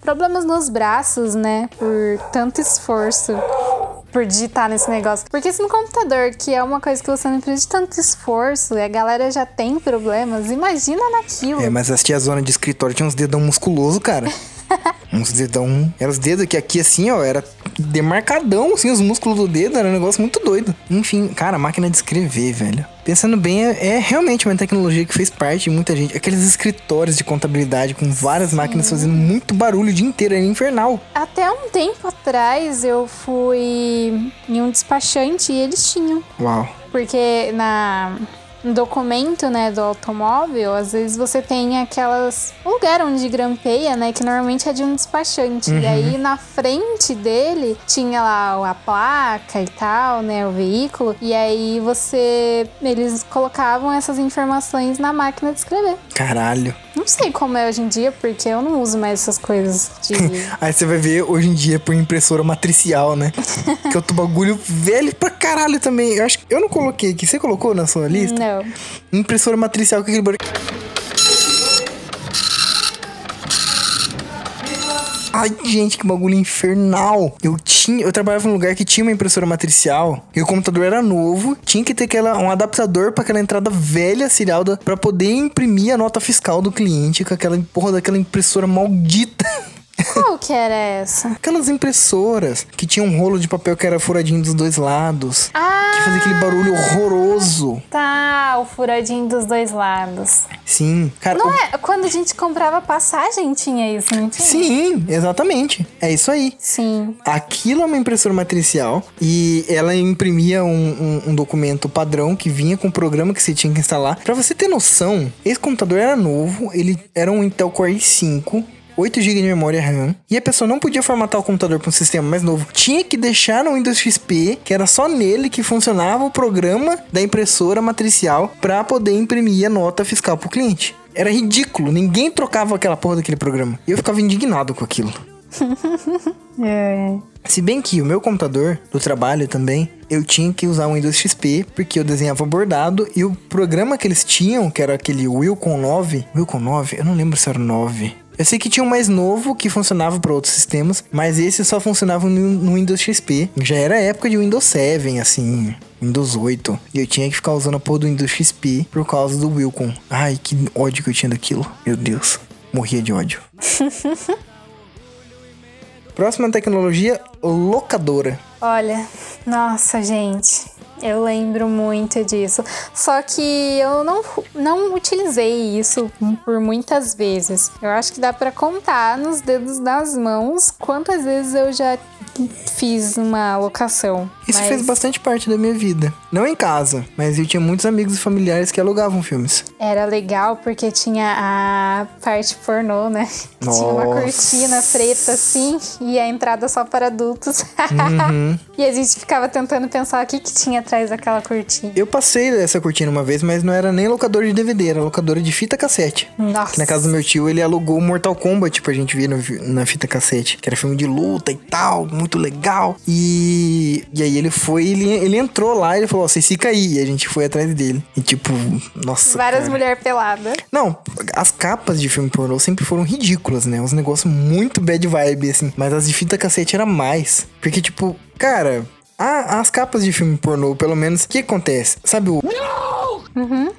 problemas nos braços, né? Por tanto esforço. Por digitar nesse negócio. Porque se no computador, que é uma coisa que você não precisa de tanto esforço, e a galera já tem problemas, imagina naquilo. É, mas as tiazonas de escritório tinham uns dedão musculoso, cara. uns dedão. Eram os dedos que aqui assim, ó, era demarcadão, assim, os músculos do dedo, era um negócio muito doido. Enfim, cara, máquina de escrever, velho. Pensando bem, é, é realmente uma tecnologia que fez parte de muita gente. Aqueles escritórios de contabilidade com várias máquinas fazendo muito barulho o dia inteiro, era infernal. Até um tempo atrás eu fui em um despachante e eles tinham. Uau. Porque na documento, né, do automóvel, às vezes você tem aquelas lugar onde grampeia, né, que normalmente é de um despachante. E aí na frente dele tinha lá a placa e tal, né, o veículo. E aí você eles colocavam essas informações na máquina de escrever. Caralho. Não sei como é hoje em dia, porque eu não uso mais essas coisas de Aí você vai ver hoje em dia por impressora matricial, né? que é outro bagulho velho pra caralho também. Eu acho que eu não coloquei aqui. Você colocou na sua lista? Não. Impressora matricial com aquele barulho. Ai, gente, que bagulho infernal. Eu tinha, eu trabalhava num lugar que tinha uma impressora matricial e o computador era novo, tinha que ter aquela, um adaptador para aquela entrada velha serial para poder imprimir a nota fiscal do cliente com aquela porra daquela impressora maldita. Qual que era essa? Aquelas impressoras que tinham um rolo de papel que era furadinho dos dois lados. Ah! Que fazia aquele barulho horroroso. Tá, o furadinho dos dois lados. Sim, cara. Não o- é? Quando a gente comprava passagem tinha isso, não tinha? Sim, exatamente. É isso aí. Sim. Aquilo é uma impressora matricial e ela imprimia um, um- um documento padrão que vinha com o programa que você tinha que instalar. Pra você ter noção, esse computador era novo, ele era um Intel Core i5. 8 GB de memória RAM e a pessoa não podia formatar o computador para um sistema mais novo. Tinha que deixar no Windows XP, que era só nele que funcionava o programa da impressora matricial para poder imprimir a nota fiscal pro cliente. Era ridículo, ninguém trocava aquela porra daquele programa. E eu ficava indignado com aquilo. É. Se bem que o meu computador do trabalho também, eu tinha que usar o Windows XP, porque eu desenhava bordado e o programa que eles tinham, que era aquele Wilcon 9, Wilcon 9, eu não lembro se era 9. Eu sei que tinha um mais novo que funcionava para outros sistemas, mas esse só funcionava no, Windows XP. Já era época de Windows 7, assim, Windows 8. E eu tinha que ficar usando a porra do Windows XP por causa do Wilcon. Ai, que ódio que eu tinha daquilo. Meu Deus, morria de ódio. Próxima tecnologia, locadora. Olha, nossa, gente. Eu lembro muito disso. Só que eu não, não utilizei isso por muitas vezes. Eu acho que dá pra contar nos dedos das mãos quantas vezes eu já fiz uma locação. Isso Mas fez bastante parte da minha vida. Não em casa, mas eu tinha muitos amigos e familiares que alugavam filmes. Era legal porque tinha a parte pornô, né? Tinha uma Nossa. cortina preta assim e a entrada só para adultos. Uhum. e a gente ficava tentando pensar o que, que tinha atrás daquela cortina. Eu passei dessa cortina uma vez, mas não era nem locador de DVD, era locadora de fita cassete. Nossa. Que na casa do meu tio, ele alugou Mortal Kombat pra gente ver no na fita cassete. Que era filme de luta e tal, muito legal. E, e aí ele foi, ele, ele entrou lá e ele falou, ó, vocês ficam aí. E a gente foi atrás dele. E tipo, nossa, Várias mulheres peladas. Não, as capas de filme pornô sempre foram ridículas, né? Uns negócios muito bad vibe, assim. Mas as de fita cassete era mais. Porque, tipo, cara, a- as capas de filme pornô, pelo menos, o que acontece? Sabe o.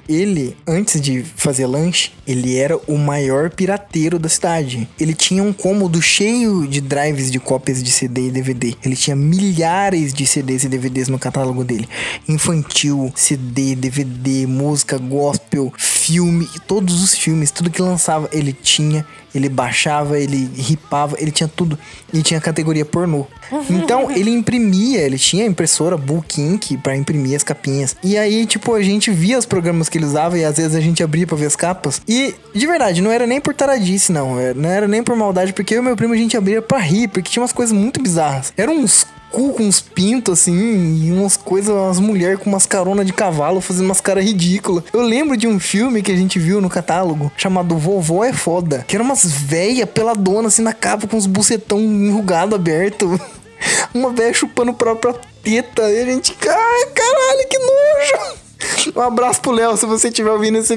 Ele, antes de fazer lanche, ele era o maior pirateiro da cidade. Ele tinha um cômodo cheio de drives de cópias de CD e DVD. Ele tinha milhares de CDs e DVDs no catálogo dele. Infantil, CD, DVD, música, gospel, filme, todos os filmes, tudo que lançava, ele tinha. Ele baixava, ele ripava, ele tinha tudo. E tinha categoria pornô. Então, ele imprimia, ele tinha impressora Book Ink pra imprimir as capinhas. E aí, tipo, a gente via os programas que ele usava e às vezes a gente abria pra ver as capas. E, de verdade, não era nem por taradice, não. Não era nem por maldade, porque eu e meu primo a gente abria pra rir, porque tinha umas coisas muito bizarras. Eram uns cu com uns pintos, assim, e umas coisas, umas mulheres com umas caronas de cavalo fazendo umas caras ridículas. Eu lembro de um filme que a gente viu no catálogo, chamado Vovó é Foda, que era umas véia peladona, assim, na capa, com uns bucetão enrugado, aberto. Uma véia chupando a própria teta. E a gente, ai, caralho, que nojo. Um abraço pro Léo, se você estiver ouvindo esse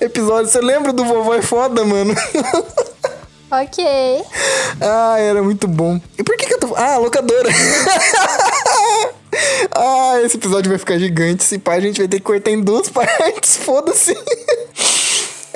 episódio. Você lembra do Vovó é Foda, mano? Ok. Ah, era muito bom. E por que Ah, locadora. ah, esse episódio vai ficar gigante. Se pá, a gente vai ter que cortar em duas partes. Foda-se.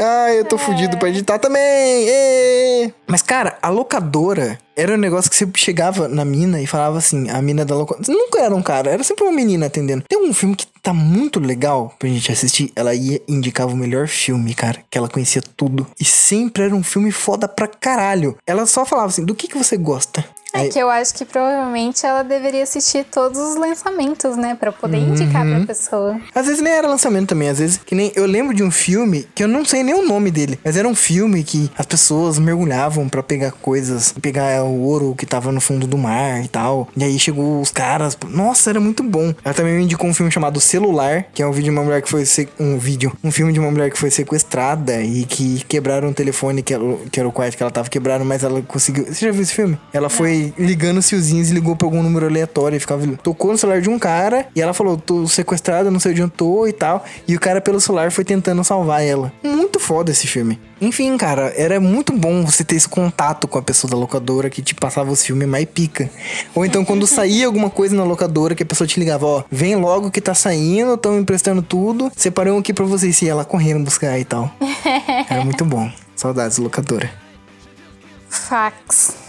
Ah, eu tô fudido pra editar também. Mas, cara, a locadora era um negócio que você chegava na mina e falava assim, a mina da locadora. Nunca era um cara, era sempre uma menina atendendo. Tem um filme que tá muito legal pra gente assistir. Ela ia e indicava o melhor filme, cara. Que ela conhecia tudo. E sempre era um filme foda pra caralho. Ela só falava assim, do que, que você gosta? É Aí- que eu acho que provavelmente ela deveria assistir todos os lançamentos, né? Pra poder indicar Uhum. pra pessoa. Às vezes nem era lançamento também, às vezes que nem eu lembro de um filme que eu não sei nem o nome dele, mas era um filme que as pessoas mergulhavam pra pegar coisas, pegar o ouro que tava no fundo do mar e tal. E aí chegou os caras, nossa, era muito bom. Ela também me indicou um filme chamado Celular, que é um vídeo de uma mulher que foi se- um vídeo, um filme de uma mulher que foi sequestrada e que quebraram o telefone que, ela, que era o quarto que ela tava quebrando, mas ela conseguiu. Você já viu esse filme? Ela foi ligando os fiozinhos e ligou pra algum número aleatório e ficava tocou no celular de um cara e ela falou: "Tô sequestrada, não sei onde eu tô" e tal. E o cara pelo celular foi tentando salvar ela. Muito foda esse filme. Enfim, cara, era muito bom você ter esse contato com a pessoa da locadora que te passava os filmes mais pica. Ou então quando saía alguma coisa na locadora que a pessoa te ligava, ó, vem logo que tá saindo, estão emprestando tudo, separei um aqui pra vocês e ela correndo buscar e tal. Era muito bom. Saudades locadora. Fax.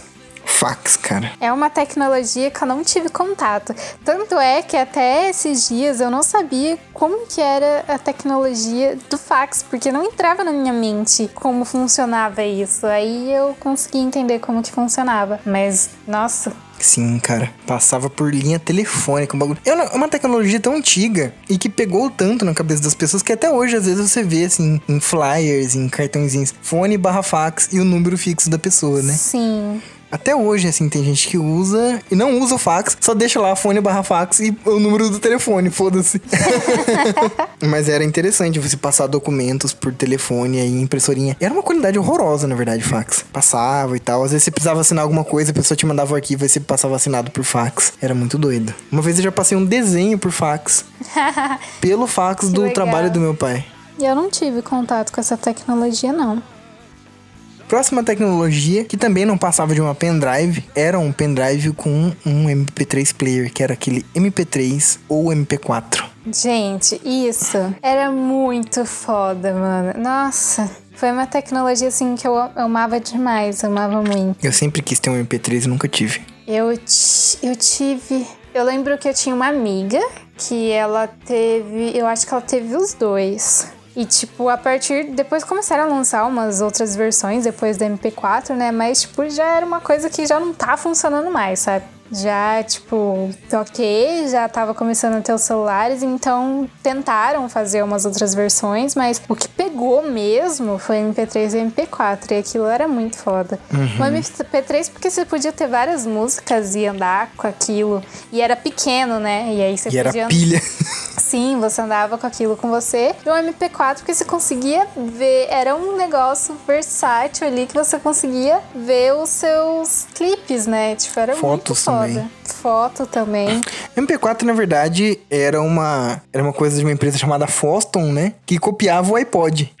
Fax, cara. É uma tecnologia que eu não tive contato. Tanto é que até esses dias eu não sabia como que era a tecnologia do fax, porque não entrava na minha mente como funcionava isso. Aí eu consegui entender como que funcionava. Mas, nossa, Sim, cara. Passava por linha telefônica, um bagulho. É uma- tecnologia tão antiga e que pegou tanto na cabeça das pessoas que até hoje, às vezes, você vê, assim, em flyers, em cartãozinhos, fone barra fax e o número fixo da pessoa, né? sim. Até hoje, assim, tem gente que usa e não usa o fax, só deixa lá fone barra fax e o número do telefone, foda-se. Mas era interessante você passar documentos por telefone e aí impressorinha. Era uma qualidade horrorosa, na verdade, fax. Passava e tal. Às vezes você precisava assinar alguma coisa, a pessoa te mandava o arquivo e você passava assinado por fax. Era muito doido. Uma vez eu já passei um desenho por fax. pelo fax Que do legal. trabalho do meu pai. E eu não tive contato com essa tecnologia, não. Próxima tecnologia, que também não passava de uma pendrive, era um pendrive com um MP3 player, que era aquele MP3 ou MP4. Gente, isso era muito foda, mano. Nossa, foi uma tecnologia assim que eu amava demais, amava muito. Eu sempre quis ter um MP3 e nunca tive. Eu, eu tive. Eu lembro que eu tinha uma amiga que ela teve. Eu acho que ela teve os dois. E, tipo, a partir. Depois começaram a lançar umas outras versões depois da MP4, né? Mas, tipo, já era uma coisa que já não tá funcionando mais, sabe? Já, tipo, ok, já tava começando a ter os celulares, então tentaram fazer umas outras versões, mas o que pegou mesmo foi MP3 e MP4, e aquilo era muito foda. O MP3 porque você podia ter várias músicas e andar com aquilo, e era pequeno, né? E aí você E era podia pilha. Sim, você andava com aquilo com você. E o MP4, porque você conseguia ver, era um negócio versátil ali que você conseguia ver os seus clipes, né? Tipo, era Fotos muito foda. também. Foto também. MP4, na verdade, era uma, era uma coisa de uma empresa chamada Foston, né? Que copiava o iPod.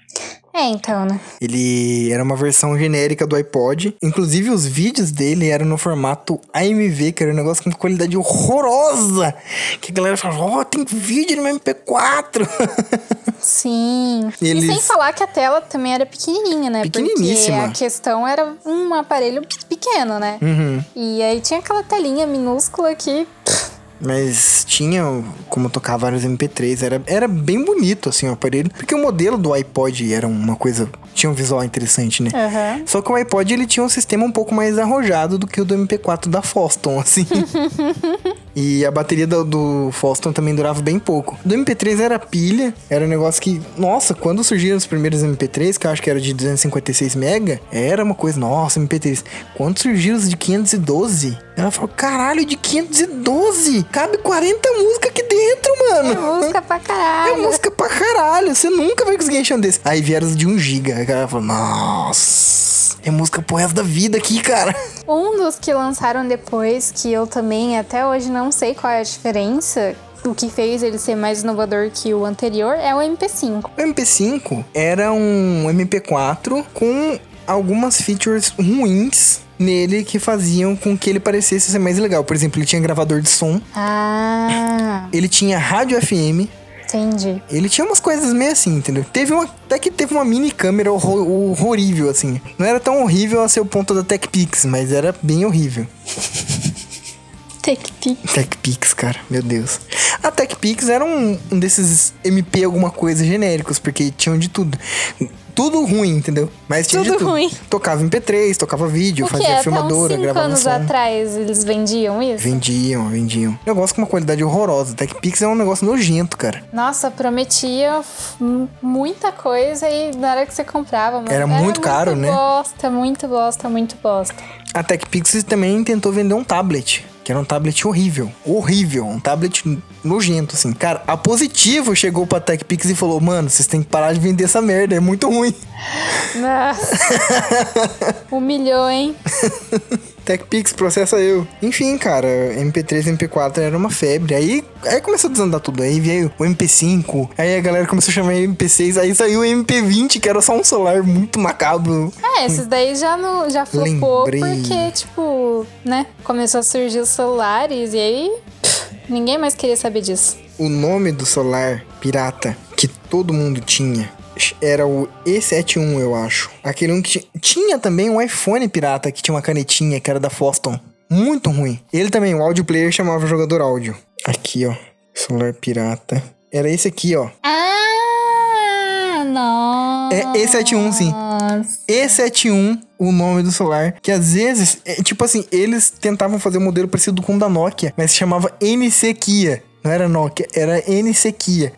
É, então, né? Ele era uma versão genérica do iPod. Inclusive, os vídeos dele eram no formato AMV, que era um negócio com qualidade horrorosa. Que a galera falava, ó, tem vídeo no MP4. Sim. E Eles- sem falar que a tela também era pequenininha, né? Pequeniníssima. Porque a questão era um aparelho pequeno, né? Uhum. E aí tinha aquela telinha minúscula que... Mas tinha como tocar vários MP3. Era, era bem bonito, assim, o aparelho. Porque o modelo do iPod era uma coisa... Tinha um visual interessante, né? Aham. Só que o iPod, ele tinha um sistema um pouco mais arrojado do que o do MP4 da Foston, assim. e a bateria do, do Foston também durava bem pouco. Do MP3 era pilha, era um negócio que... Nossa, quando surgiram os primeiros MP3, que eu acho que era de 256 mega, era uma coisa... Nossa, MP3. Quando surgiram os de 512, ela falou, caralho, de 512? Cabe 40 músicas aqui dentro, mano. Música pra É caralho. música pra caralho, você nunca vai conseguir encher um desse. Aí vieram os de 1 GB. Aí a galera falou, nossa, é música pro resto da vida aqui, cara. Um dos que lançaram depois, que eu também até hoje não sei qual é a diferença, o que fez ele ser mais inovador que o anterior, é o MP5. O MP5 era um MP4 com algumas features ruins nele que faziam com que ele parecesse ser mais legal. Por exemplo, ele tinha gravador de som, Ah, ele tinha rádio FM, entendi. ele tinha umas coisas meio assim, entendeu? Teve uma, até que teve uma mini câmera horro- horrível, assim. Não era tão horrível a ser o ponto da TechPix, mas era bem horrível. TechPix. TechPix, cara, meu Deus. A TechPix era um, um desses MP alguma coisa genéricos, porque tinham de tudo. Tudo ruim, entendeu? Mas tinha Tudo tudo. ruim. Tocava MP3, tocava vídeo, O fazia Até filmadora, 5 gravava anos som. atrás eles vendiam isso? Vendiam, vendiam. Negócio com uma qualidade horrorosa. TechPix é um negócio nojento, cara. Nossa, prometia muita coisa e na hora que você comprava, mano, Era muito caro, né? bosta, muito bosta, muito bosta. A TechPix também tentou vender um tablet. Que era um tablet horrível. Horrível. Um tablet nojento, assim. Cara, a Positivo chegou pra TechPix e falou: Mano, vocês têm que parar de vender essa merda. É muito ruim. Nossa. Humilhou, hein? TechPix, processa eu. Enfim, cara, MP3 e MP4 era uma febre. Aí, aí começou a desandar tudo. Aí veio o MP5. Aí a galera começou a chamar MP6. Aí saiu o MP20, que era só um celular muito macabro. É, esses daí já, não, já flopou Lembrei. porque, tipo, né? Começou a surgir os celulares e aí pff, ninguém mais queria saber disso. O nome do celular pirata que todo mundo tinha era o E71, eu acho. Aquele um que ti- tinha também um iPhone pirata que tinha uma canetinha que era da Foston. Muito ruim. Ele também, o audio player chamava jogador áudio. Aqui, ó. Celular pirata. Era esse aqui, ó. Ah, nossa. É E71, sim. E71, o nome do celular. Que às vezes, é, tipo assim, eles tentavam fazer um modelo parecido com o da Nokia, mas se chamava NC Kia. Não era Nokia, era NC Kia.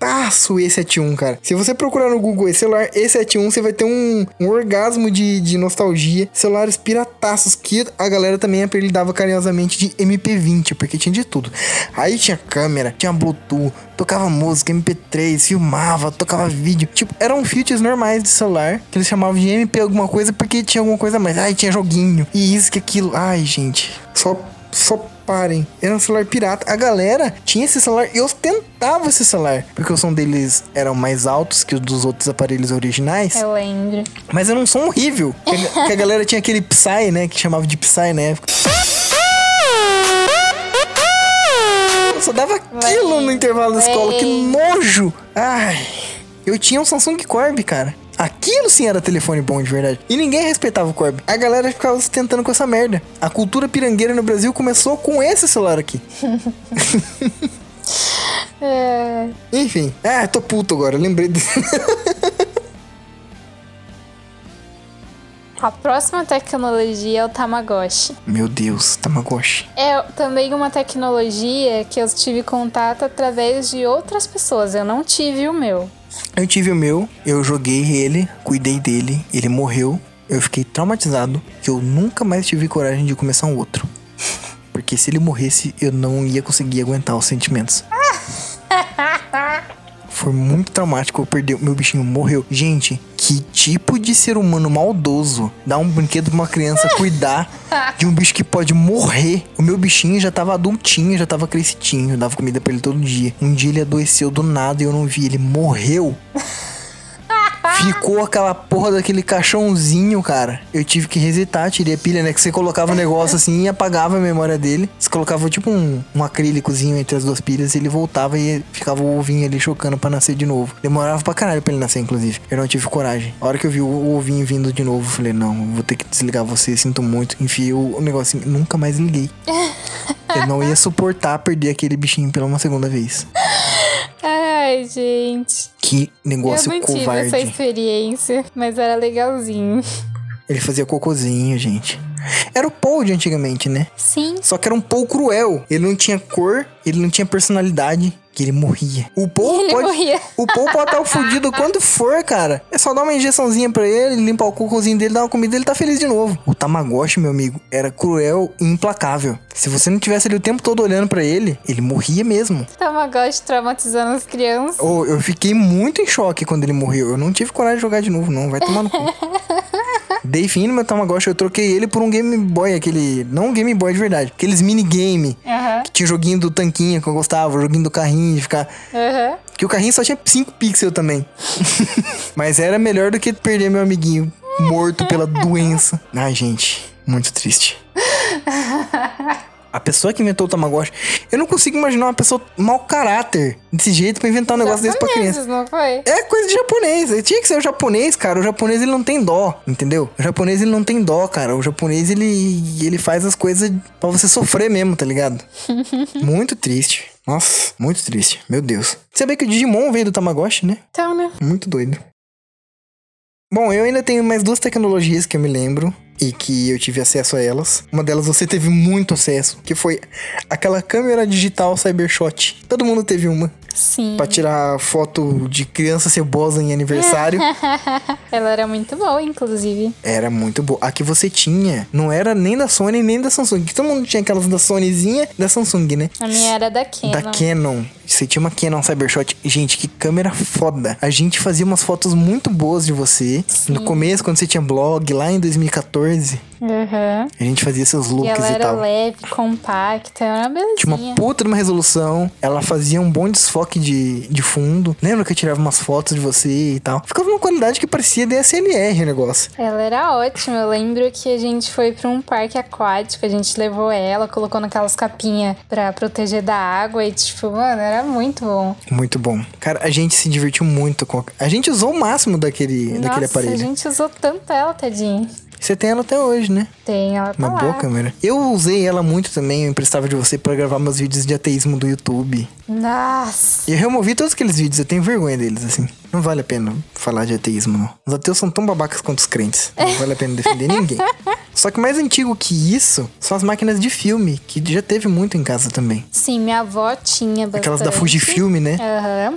Pirataço E71, cara. Se você procurar no Google celular E71, você vai ter um, um orgasmo de, de nostalgia. Celulares pirataços que a galera também apelidava carinhosamente de MP20, porque tinha de tudo. Aí tinha câmera, tinha Bluetooth, tocava música, MP3, filmava, tocava vídeo. Tipo, eram features normais de celular, que eles chamavam de MP alguma coisa, porque tinha alguma coisa a mais. Ai, tinha joguinho. E isso, que aquilo. Ai, gente. Só, só parem. Era um celular pirata. A galera tinha esse celular e ostentava esse celular. Porque o som deles eram mais altos que os dos outros aparelhos originais. Eu lembro. Mas era um som horrível. Que a, que a galera tinha aquele Psy, né? Que chamava de Psy na época. Só dava aquilo no intervalo da escola. Que nojo! Ai. Eu tinha um Samsung Corb, cara. Aquilo sim era telefone bom de verdade. E ninguém respeitava o Corb. A galera ficava tentando com essa merda. A cultura pirangueira no Brasil começou com esse celular aqui. É, Enfim. Ah, tô puto agora. Lembrei desse. a próxima tecnologia é o Tamagotchi. Meu Deus, Tamagotchi. É também uma tecnologia que eu tive contato através de outras pessoas. Eu não tive o meu. Eu tive o meu, eu joguei ele, cuidei dele, ele morreu. Eu fiquei traumatizado que eu nunca mais tive coragem de começar um outro. Porque se ele morresse, eu não ia conseguir aguentar os sentimentos. Foi muito traumático eu perder. Meu bichinho morreu. Gente, que tipo de ser humano maldoso dá um brinquedo pra uma criança cuidar de um bicho que pode morrer? O meu bichinho já tava adultinho, já tava crescidinho. Eu dava comida pra ele todo dia. Um dia ele adoeceu do nada e eu não vi. Ele morreu. Ficou aquela porra daquele caixãozinho, cara. Eu tive que resetar, tirei a pilha, né? Que você colocava o negócio assim e apagava a memória dele. Você colocava tipo um, um acrílicozinho entre as duas pilhas e ele voltava e ficava o ovinho ali chocando pra nascer de novo. Demorava pra caralho pra ele nascer, inclusive. Eu não tive coragem. A hora que eu vi o, ovinho vindo de novo, eu falei, não, vou ter que desligar você, sinto muito. Enfiei o, negocinho, nunca mais liguei. eu não ia suportar perder aquele bichinho pela uma segunda vez. Ai, gente. Que negócio eu não tive covarde. essa experiência, mas era legalzinho. Ele fazia cocôzinho, gente. Era o Paul de antigamente, né? Sim. Só que era um Paul cruel. Ele não tinha cor, ele não tinha personalidade, que ele morria. O Paul Ele pode. morria. O Paul pode estar fudido quando for, cara. É só dar uma injeçãozinha pra ele, limpar o cocôzinho dele, dar uma comida, ele tá feliz de novo. O Tamagotchi, meu amigo, era cruel e implacável. Se você não tivesse ali o tempo todo olhando pra ele, ele morria mesmo. Tamagotchi traumatizando as crianças. Oh, eu fiquei muito em choque quando ele morreu. Eu não tive coragem de jogar de novo, não. Vai tomar no cu. Dei fim no meu Tamagotchi, eu troquei ele por um Game Boy, aquele. Não um Game Boy de verdade. Aqueles minigame. Aham. Que tinha o joguinho do tanquinho que eu gostava, o joguinho do carrinho, de ficar. Aham. Que o carrinho só tinha 5 pixels também. Mas era melhor do que perder meu amiguinho morto pela doença. Ai, gente, muito triste. A pessoa que inventou o Tamagotchi, eu não consigo imaginar uma pessoa mau caráter desse jeito pra inventar um negócio desse pra criança. Não foi? É coisa de japonês. Tinha que ser o japonês, cara. O japonês ele não tem dó, entendeu? O japonês ele não tem dó, cara. O japonês ele ele faz as coisas pra você sofrer mesmo, tá ligado? muito triste. Nossa, muito triste. Meu Deus. Você vê que o Digimon veio do Tamagotchi, né? Então, né? Muito doido. Bom, eu ainda tenho mais duas tecnologias que eu me lembro e que eu tive acesso a elas. Uma delas você teve muito acesso, que foi aquela câmera digital Cybershot. Todo mundo teve uma Sim. Pra tirar foto de criança cebosa em aniversário. Ela era muito boa, inclusive. Era muito boa. A que você tinha não era nem da Sony nem da Samsung. Todo mundo tinha aquelas da Sonyzinha da Samsung, né? A minha era da Canon. Da Canon. Você tinha uma Canon Cybershot. Gente, que câmera foda. A gente fazia umas fotos muito boas de você. No começo, quando você tinha blog, lá em 2014. Uhum. A gente fazia seus E looks ela e, era tal. leve, compacta, era uma belezinha. Tinha uma puta de uma resolução. Ela fazia um bom desfoque de, de fundo. Lembra que eu tirava umas fotos de você e tal? Ficava uma qualidade que parecia DSLR o negócio. Ela era ótima. Eu lembro que a gente foi pra um parque aquático, a gente levou ela, colocou naquelas capinhas pra proteger da água e, tipo, mano, era muito bom. Muito bom. Cara, a gente se divertiu muito com. A gente usou o máximo daquele, daquele Nossa, aparelho. a gente usou tanto ela, tadinho. Você tem ela até hoje, né? Tem, ela tá Uma lá. boa câmera. Eu usei ela muito também, eu emprestava de você pra gravar meus vídeos de ateísmo do YouTube. Nossa. E eu removi todos aqueles vídeos, eu tenho vergonha deles, assim. Não vale a pena falar de ateísmo, não. Os ateus são tão babacas quanto os crentes. Não vale a pena defender ninguém. Só que mais antigo que isso são as máquinas de filme, que já teve muito em casa também. Sim, minha avó tinha bastante. Aquelas da Fujifilm, né? Aham.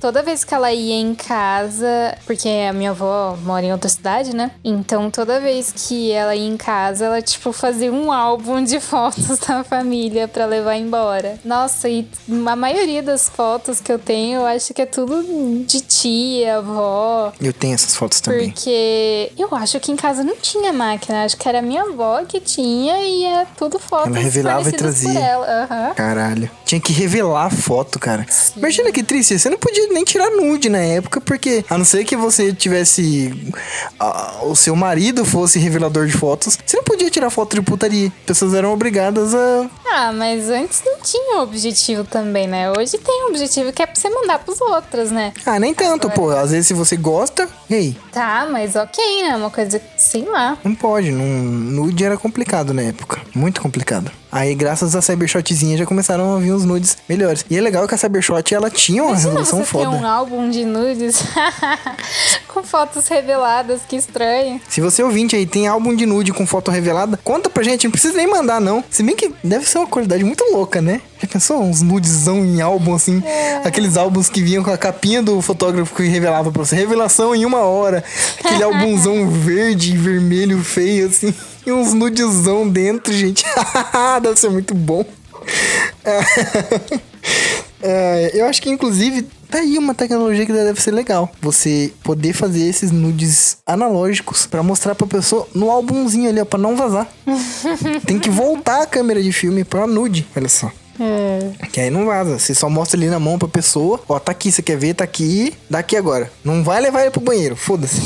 Toda vez que ela ia em casa, porque a minha avó mora em outra cidade, né? Então toda vez que ela ia em casa, ela, tipo, fazia um álbum de fotos da família pra levar embora. Nossa, e a maioria das fotos que eu tenho, eu acho que é tudo de tia, avó. Eu tenho essas fotos também. Porque eu acho que em casa não tinha máquina, acho que era minha avó que tinha e é tudo fotos Ela revelava e trazia. Aham. Caralho. Tinha que revelar a foto, cara. Imagina que triste. Você não podia nem tirar nude na época, porque a não ser que você tivesse. ah, o seu marido fosse revelador de fotos, você não podia tirar foto de putaria. Pessoas eram obrigadas a. Ah, mas antes não tinha objetivo também, né? Hoje tem um objetivo que é pra você mandar pros outros, né? Ah, nem tanto, pô. Às vezes se você gosta, e aí? Tá, mas ok, né? Uma coisa, sei lá. Não pode. Não, nude era complicado na época. Muito complicado. Aí, graças a Cybershotzinha, já começaram a vir uns nudes melhores. E é legal que a Cybershot, ela tinha uma Imagina resolução você foda. um álbum de nudes com fotos reveladas, que estranho. Se você ouvinte aí tem álbum de nude com foto revelada, conta pra gente, não precisa nem mandar não. Se bem que deve ser uma qualidade muito louca, né? Já pensou uns nudezão em álbum assim? Aqueles álbuns que vinham com a capinha do fotógrafo que revelava pra você. Revelação em uma hora. Aquele álbumzão verde e vermelho feio assim. E uns nudezão dentro, gente. deve ser muito bom. É, eu acho que, inclusive, tá aí uma tecnologia que deve ser legal. Você poder fazer esses nudes analógicos pra mostrar pra pessoa no álbumzinho ali, ó, pra não vazar. Tem que voltar a câmera de filme pra nude. Olha só. É. Que aí não vaza. Você só mostra ali na mão pra pessoa. Ó, tá aqui, você quer ver? Tá aqui. Daqui agora. Não vai levar ele pro banheiro. Foda-se.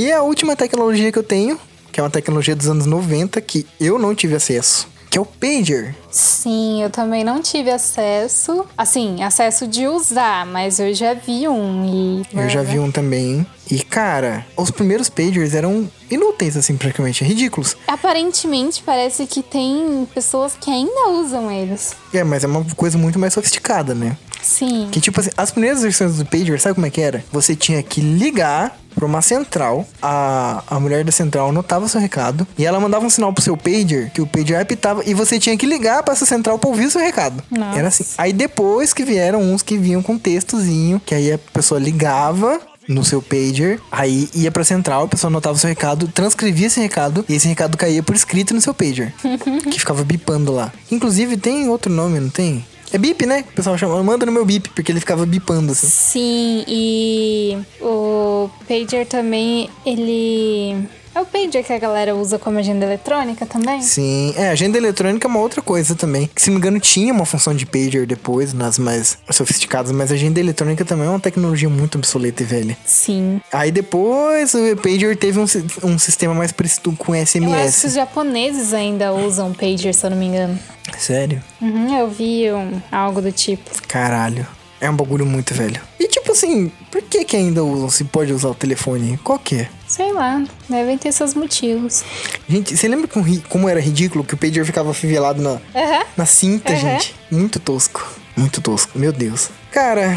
E a última tecnologia que eu tenho, que é uma tecnologia dos anos 90, que eu não tive acesso, que é o pager. Sim, eu também não tive acesso. Assim, acesso de usar, mas eu já vi um e. Eu já vi um também. E, cara, os primeiros pagers eram inúteis, assim, praticamente. Ridículos. Aparentemente, parece que tem pessoas que ainda usam eles. É, mas é uma coisa muito mais sofisticada, né? Sim. Que tipo assim, as primeiras versões do pager, sabe como é que era? Você tinha que ligar pra uma central, a, a mulher da central anotava seu recado e ela mandava um sinal pro seu pager, que o pager apitava e você tinha que ligar pra essa central pra ouvir o seu recado. Nossa. Era assim. Aí depois que vieram uns que vinham com textozinho, que aí a pessoa ligava no seu pager, aí ia pra central, a pessoa anotava o seu recado, transcrevia esse recado e esse recado caía por escrito no seu pager, que ficava bipando lá. Inclusive tem outro nome, não tem? É bip, né? O pessoal chama, manda no meu bip, porque ele ficava bipando assim. Sim, e o pager também, ele. É o pager que a galera usa como agenda eletrônica também? Sim, é, agenda eletrônica é uma outra coisa também. Que, se não me engano, tinha uma função de pager depois, nas mais sofisticadas, mas a agenda eletrônica também é uma tecnologia muito obsoleta e velha. Sim. Aí depois o pager teve um, um sistema mais parecido com Eu acho que os SMS. japoneses ainda usam pager, se eu não me engano. Sério? Uhum, eu vi um, algo do tipo. Caralho. É um bagulho muito velho. E tipo assim, por que que ainda usam se pode usar o telefone? Qual que é? Sei lá, devem ter seus motivos. Gente, você lembra com como era ridículo que o pager ficava fivelado na, Aham. na cinta, Uhum. gente? Muito tosco. Muito tosco, meu Deus. Cara,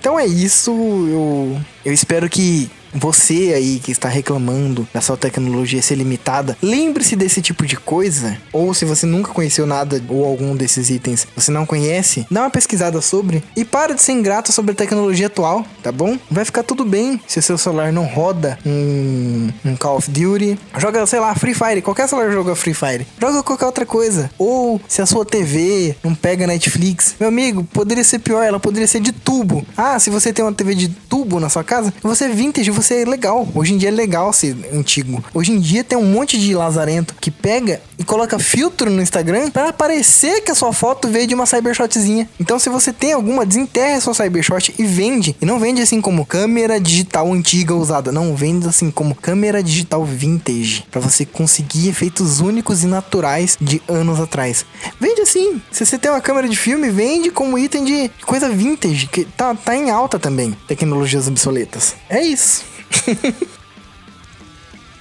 então é isso. Eu, eu espero que você aí que está reclamando da sua tecnologia ser limitada, lembre-se desse tipo de coisa. Ou se você nunca conheceu nada ou algum desses itens, você não conhece, dá uma pesquisada sobre e para de ser ingrato sobre a tecnologia atual, tá bom? Vai ficar tudo bem se o seu celular não roda um, um Call of Duty. Joga, sei lá, Free Fire. Qualquer celular joga Free Fire. Joga qualquer outra coisa. Ou se a sua TV não pega Netflix. Meu amigo, poderia ser pior. Ela poderia ser de tubo. Ah, se você tem uma TV de tubo na sua casa, você é vintage, você é legal. Hoje em dia é legal ser antigo. Hoje em dia tem um monte de lazarento que pega e coloca filtro no Instagram pra parecer que a sua foto veio de uma cybershotzinha. Então, se você tem alguma, desenterra a sua cybershot e vende. E não vende assim como câmera digital antiga usada. Não, vende assim como câmera digital vintage. Pra você conseguir efeitos únicos e naturais de anos atrás. Vende assim. Se você tem uma câmera de filme, vende como item de coisa vintage. Que tá, tá em alta também. Tecnologias obsoletas. É isso.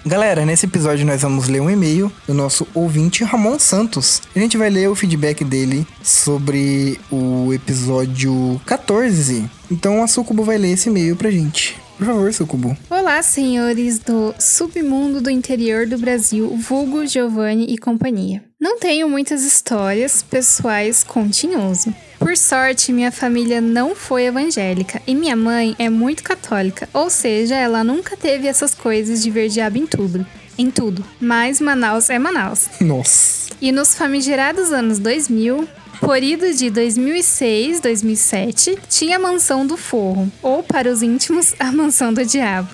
Galera, nesse episódio nós vamos ler um e-mail do nosso ouvinte Ramon Santos. A gente vai ler o feedback dele sobre o episódio 14. Então a Sucubo vai ler esse e-mail pra gente. Por favor, Sucubo. Olá, senhores do submundo do interior do Brasil, vulgo Giovanni e companhia. Não tenho muitas histórias pessoais com Tinhoso. Por sorte, minha família não foi evangélica e minha mãe é muito católica, ou seja, ela nunca teve essas coisas de ver diabo em tudo. Em tudo. Mas Manaus é Manaus. Nossa. E nos famigerados anos 2000, por ido de 2006, 2007, tinha a Mansão do Forro, ou para os íntimos, a Mansão do Diabo,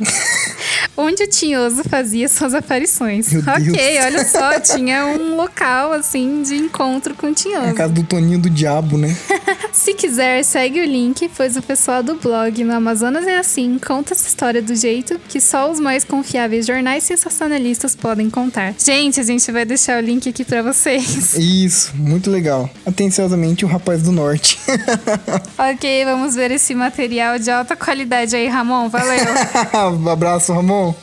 onde o Tinhoso fazia suas aparições. Meu ok, Deus. olha só, tinha um local assim de encontro com o É a Tinhoso. casa do Toninho do Diabo, né? Se quiser, segue o link, pois o pessoal do blog no Amazonas é assim, conta essa história do jeito que só os mais confiáveis jornais sensacionalistas podem contar. Gente, a gente vai deixar o link aqui pra vocês. Isso, muito legal. Atenciosamente, o rapaz do norte. Ok, vamos ver esse material de alta qualidade aí, Ramon. Valeu. Abraço, Ramon.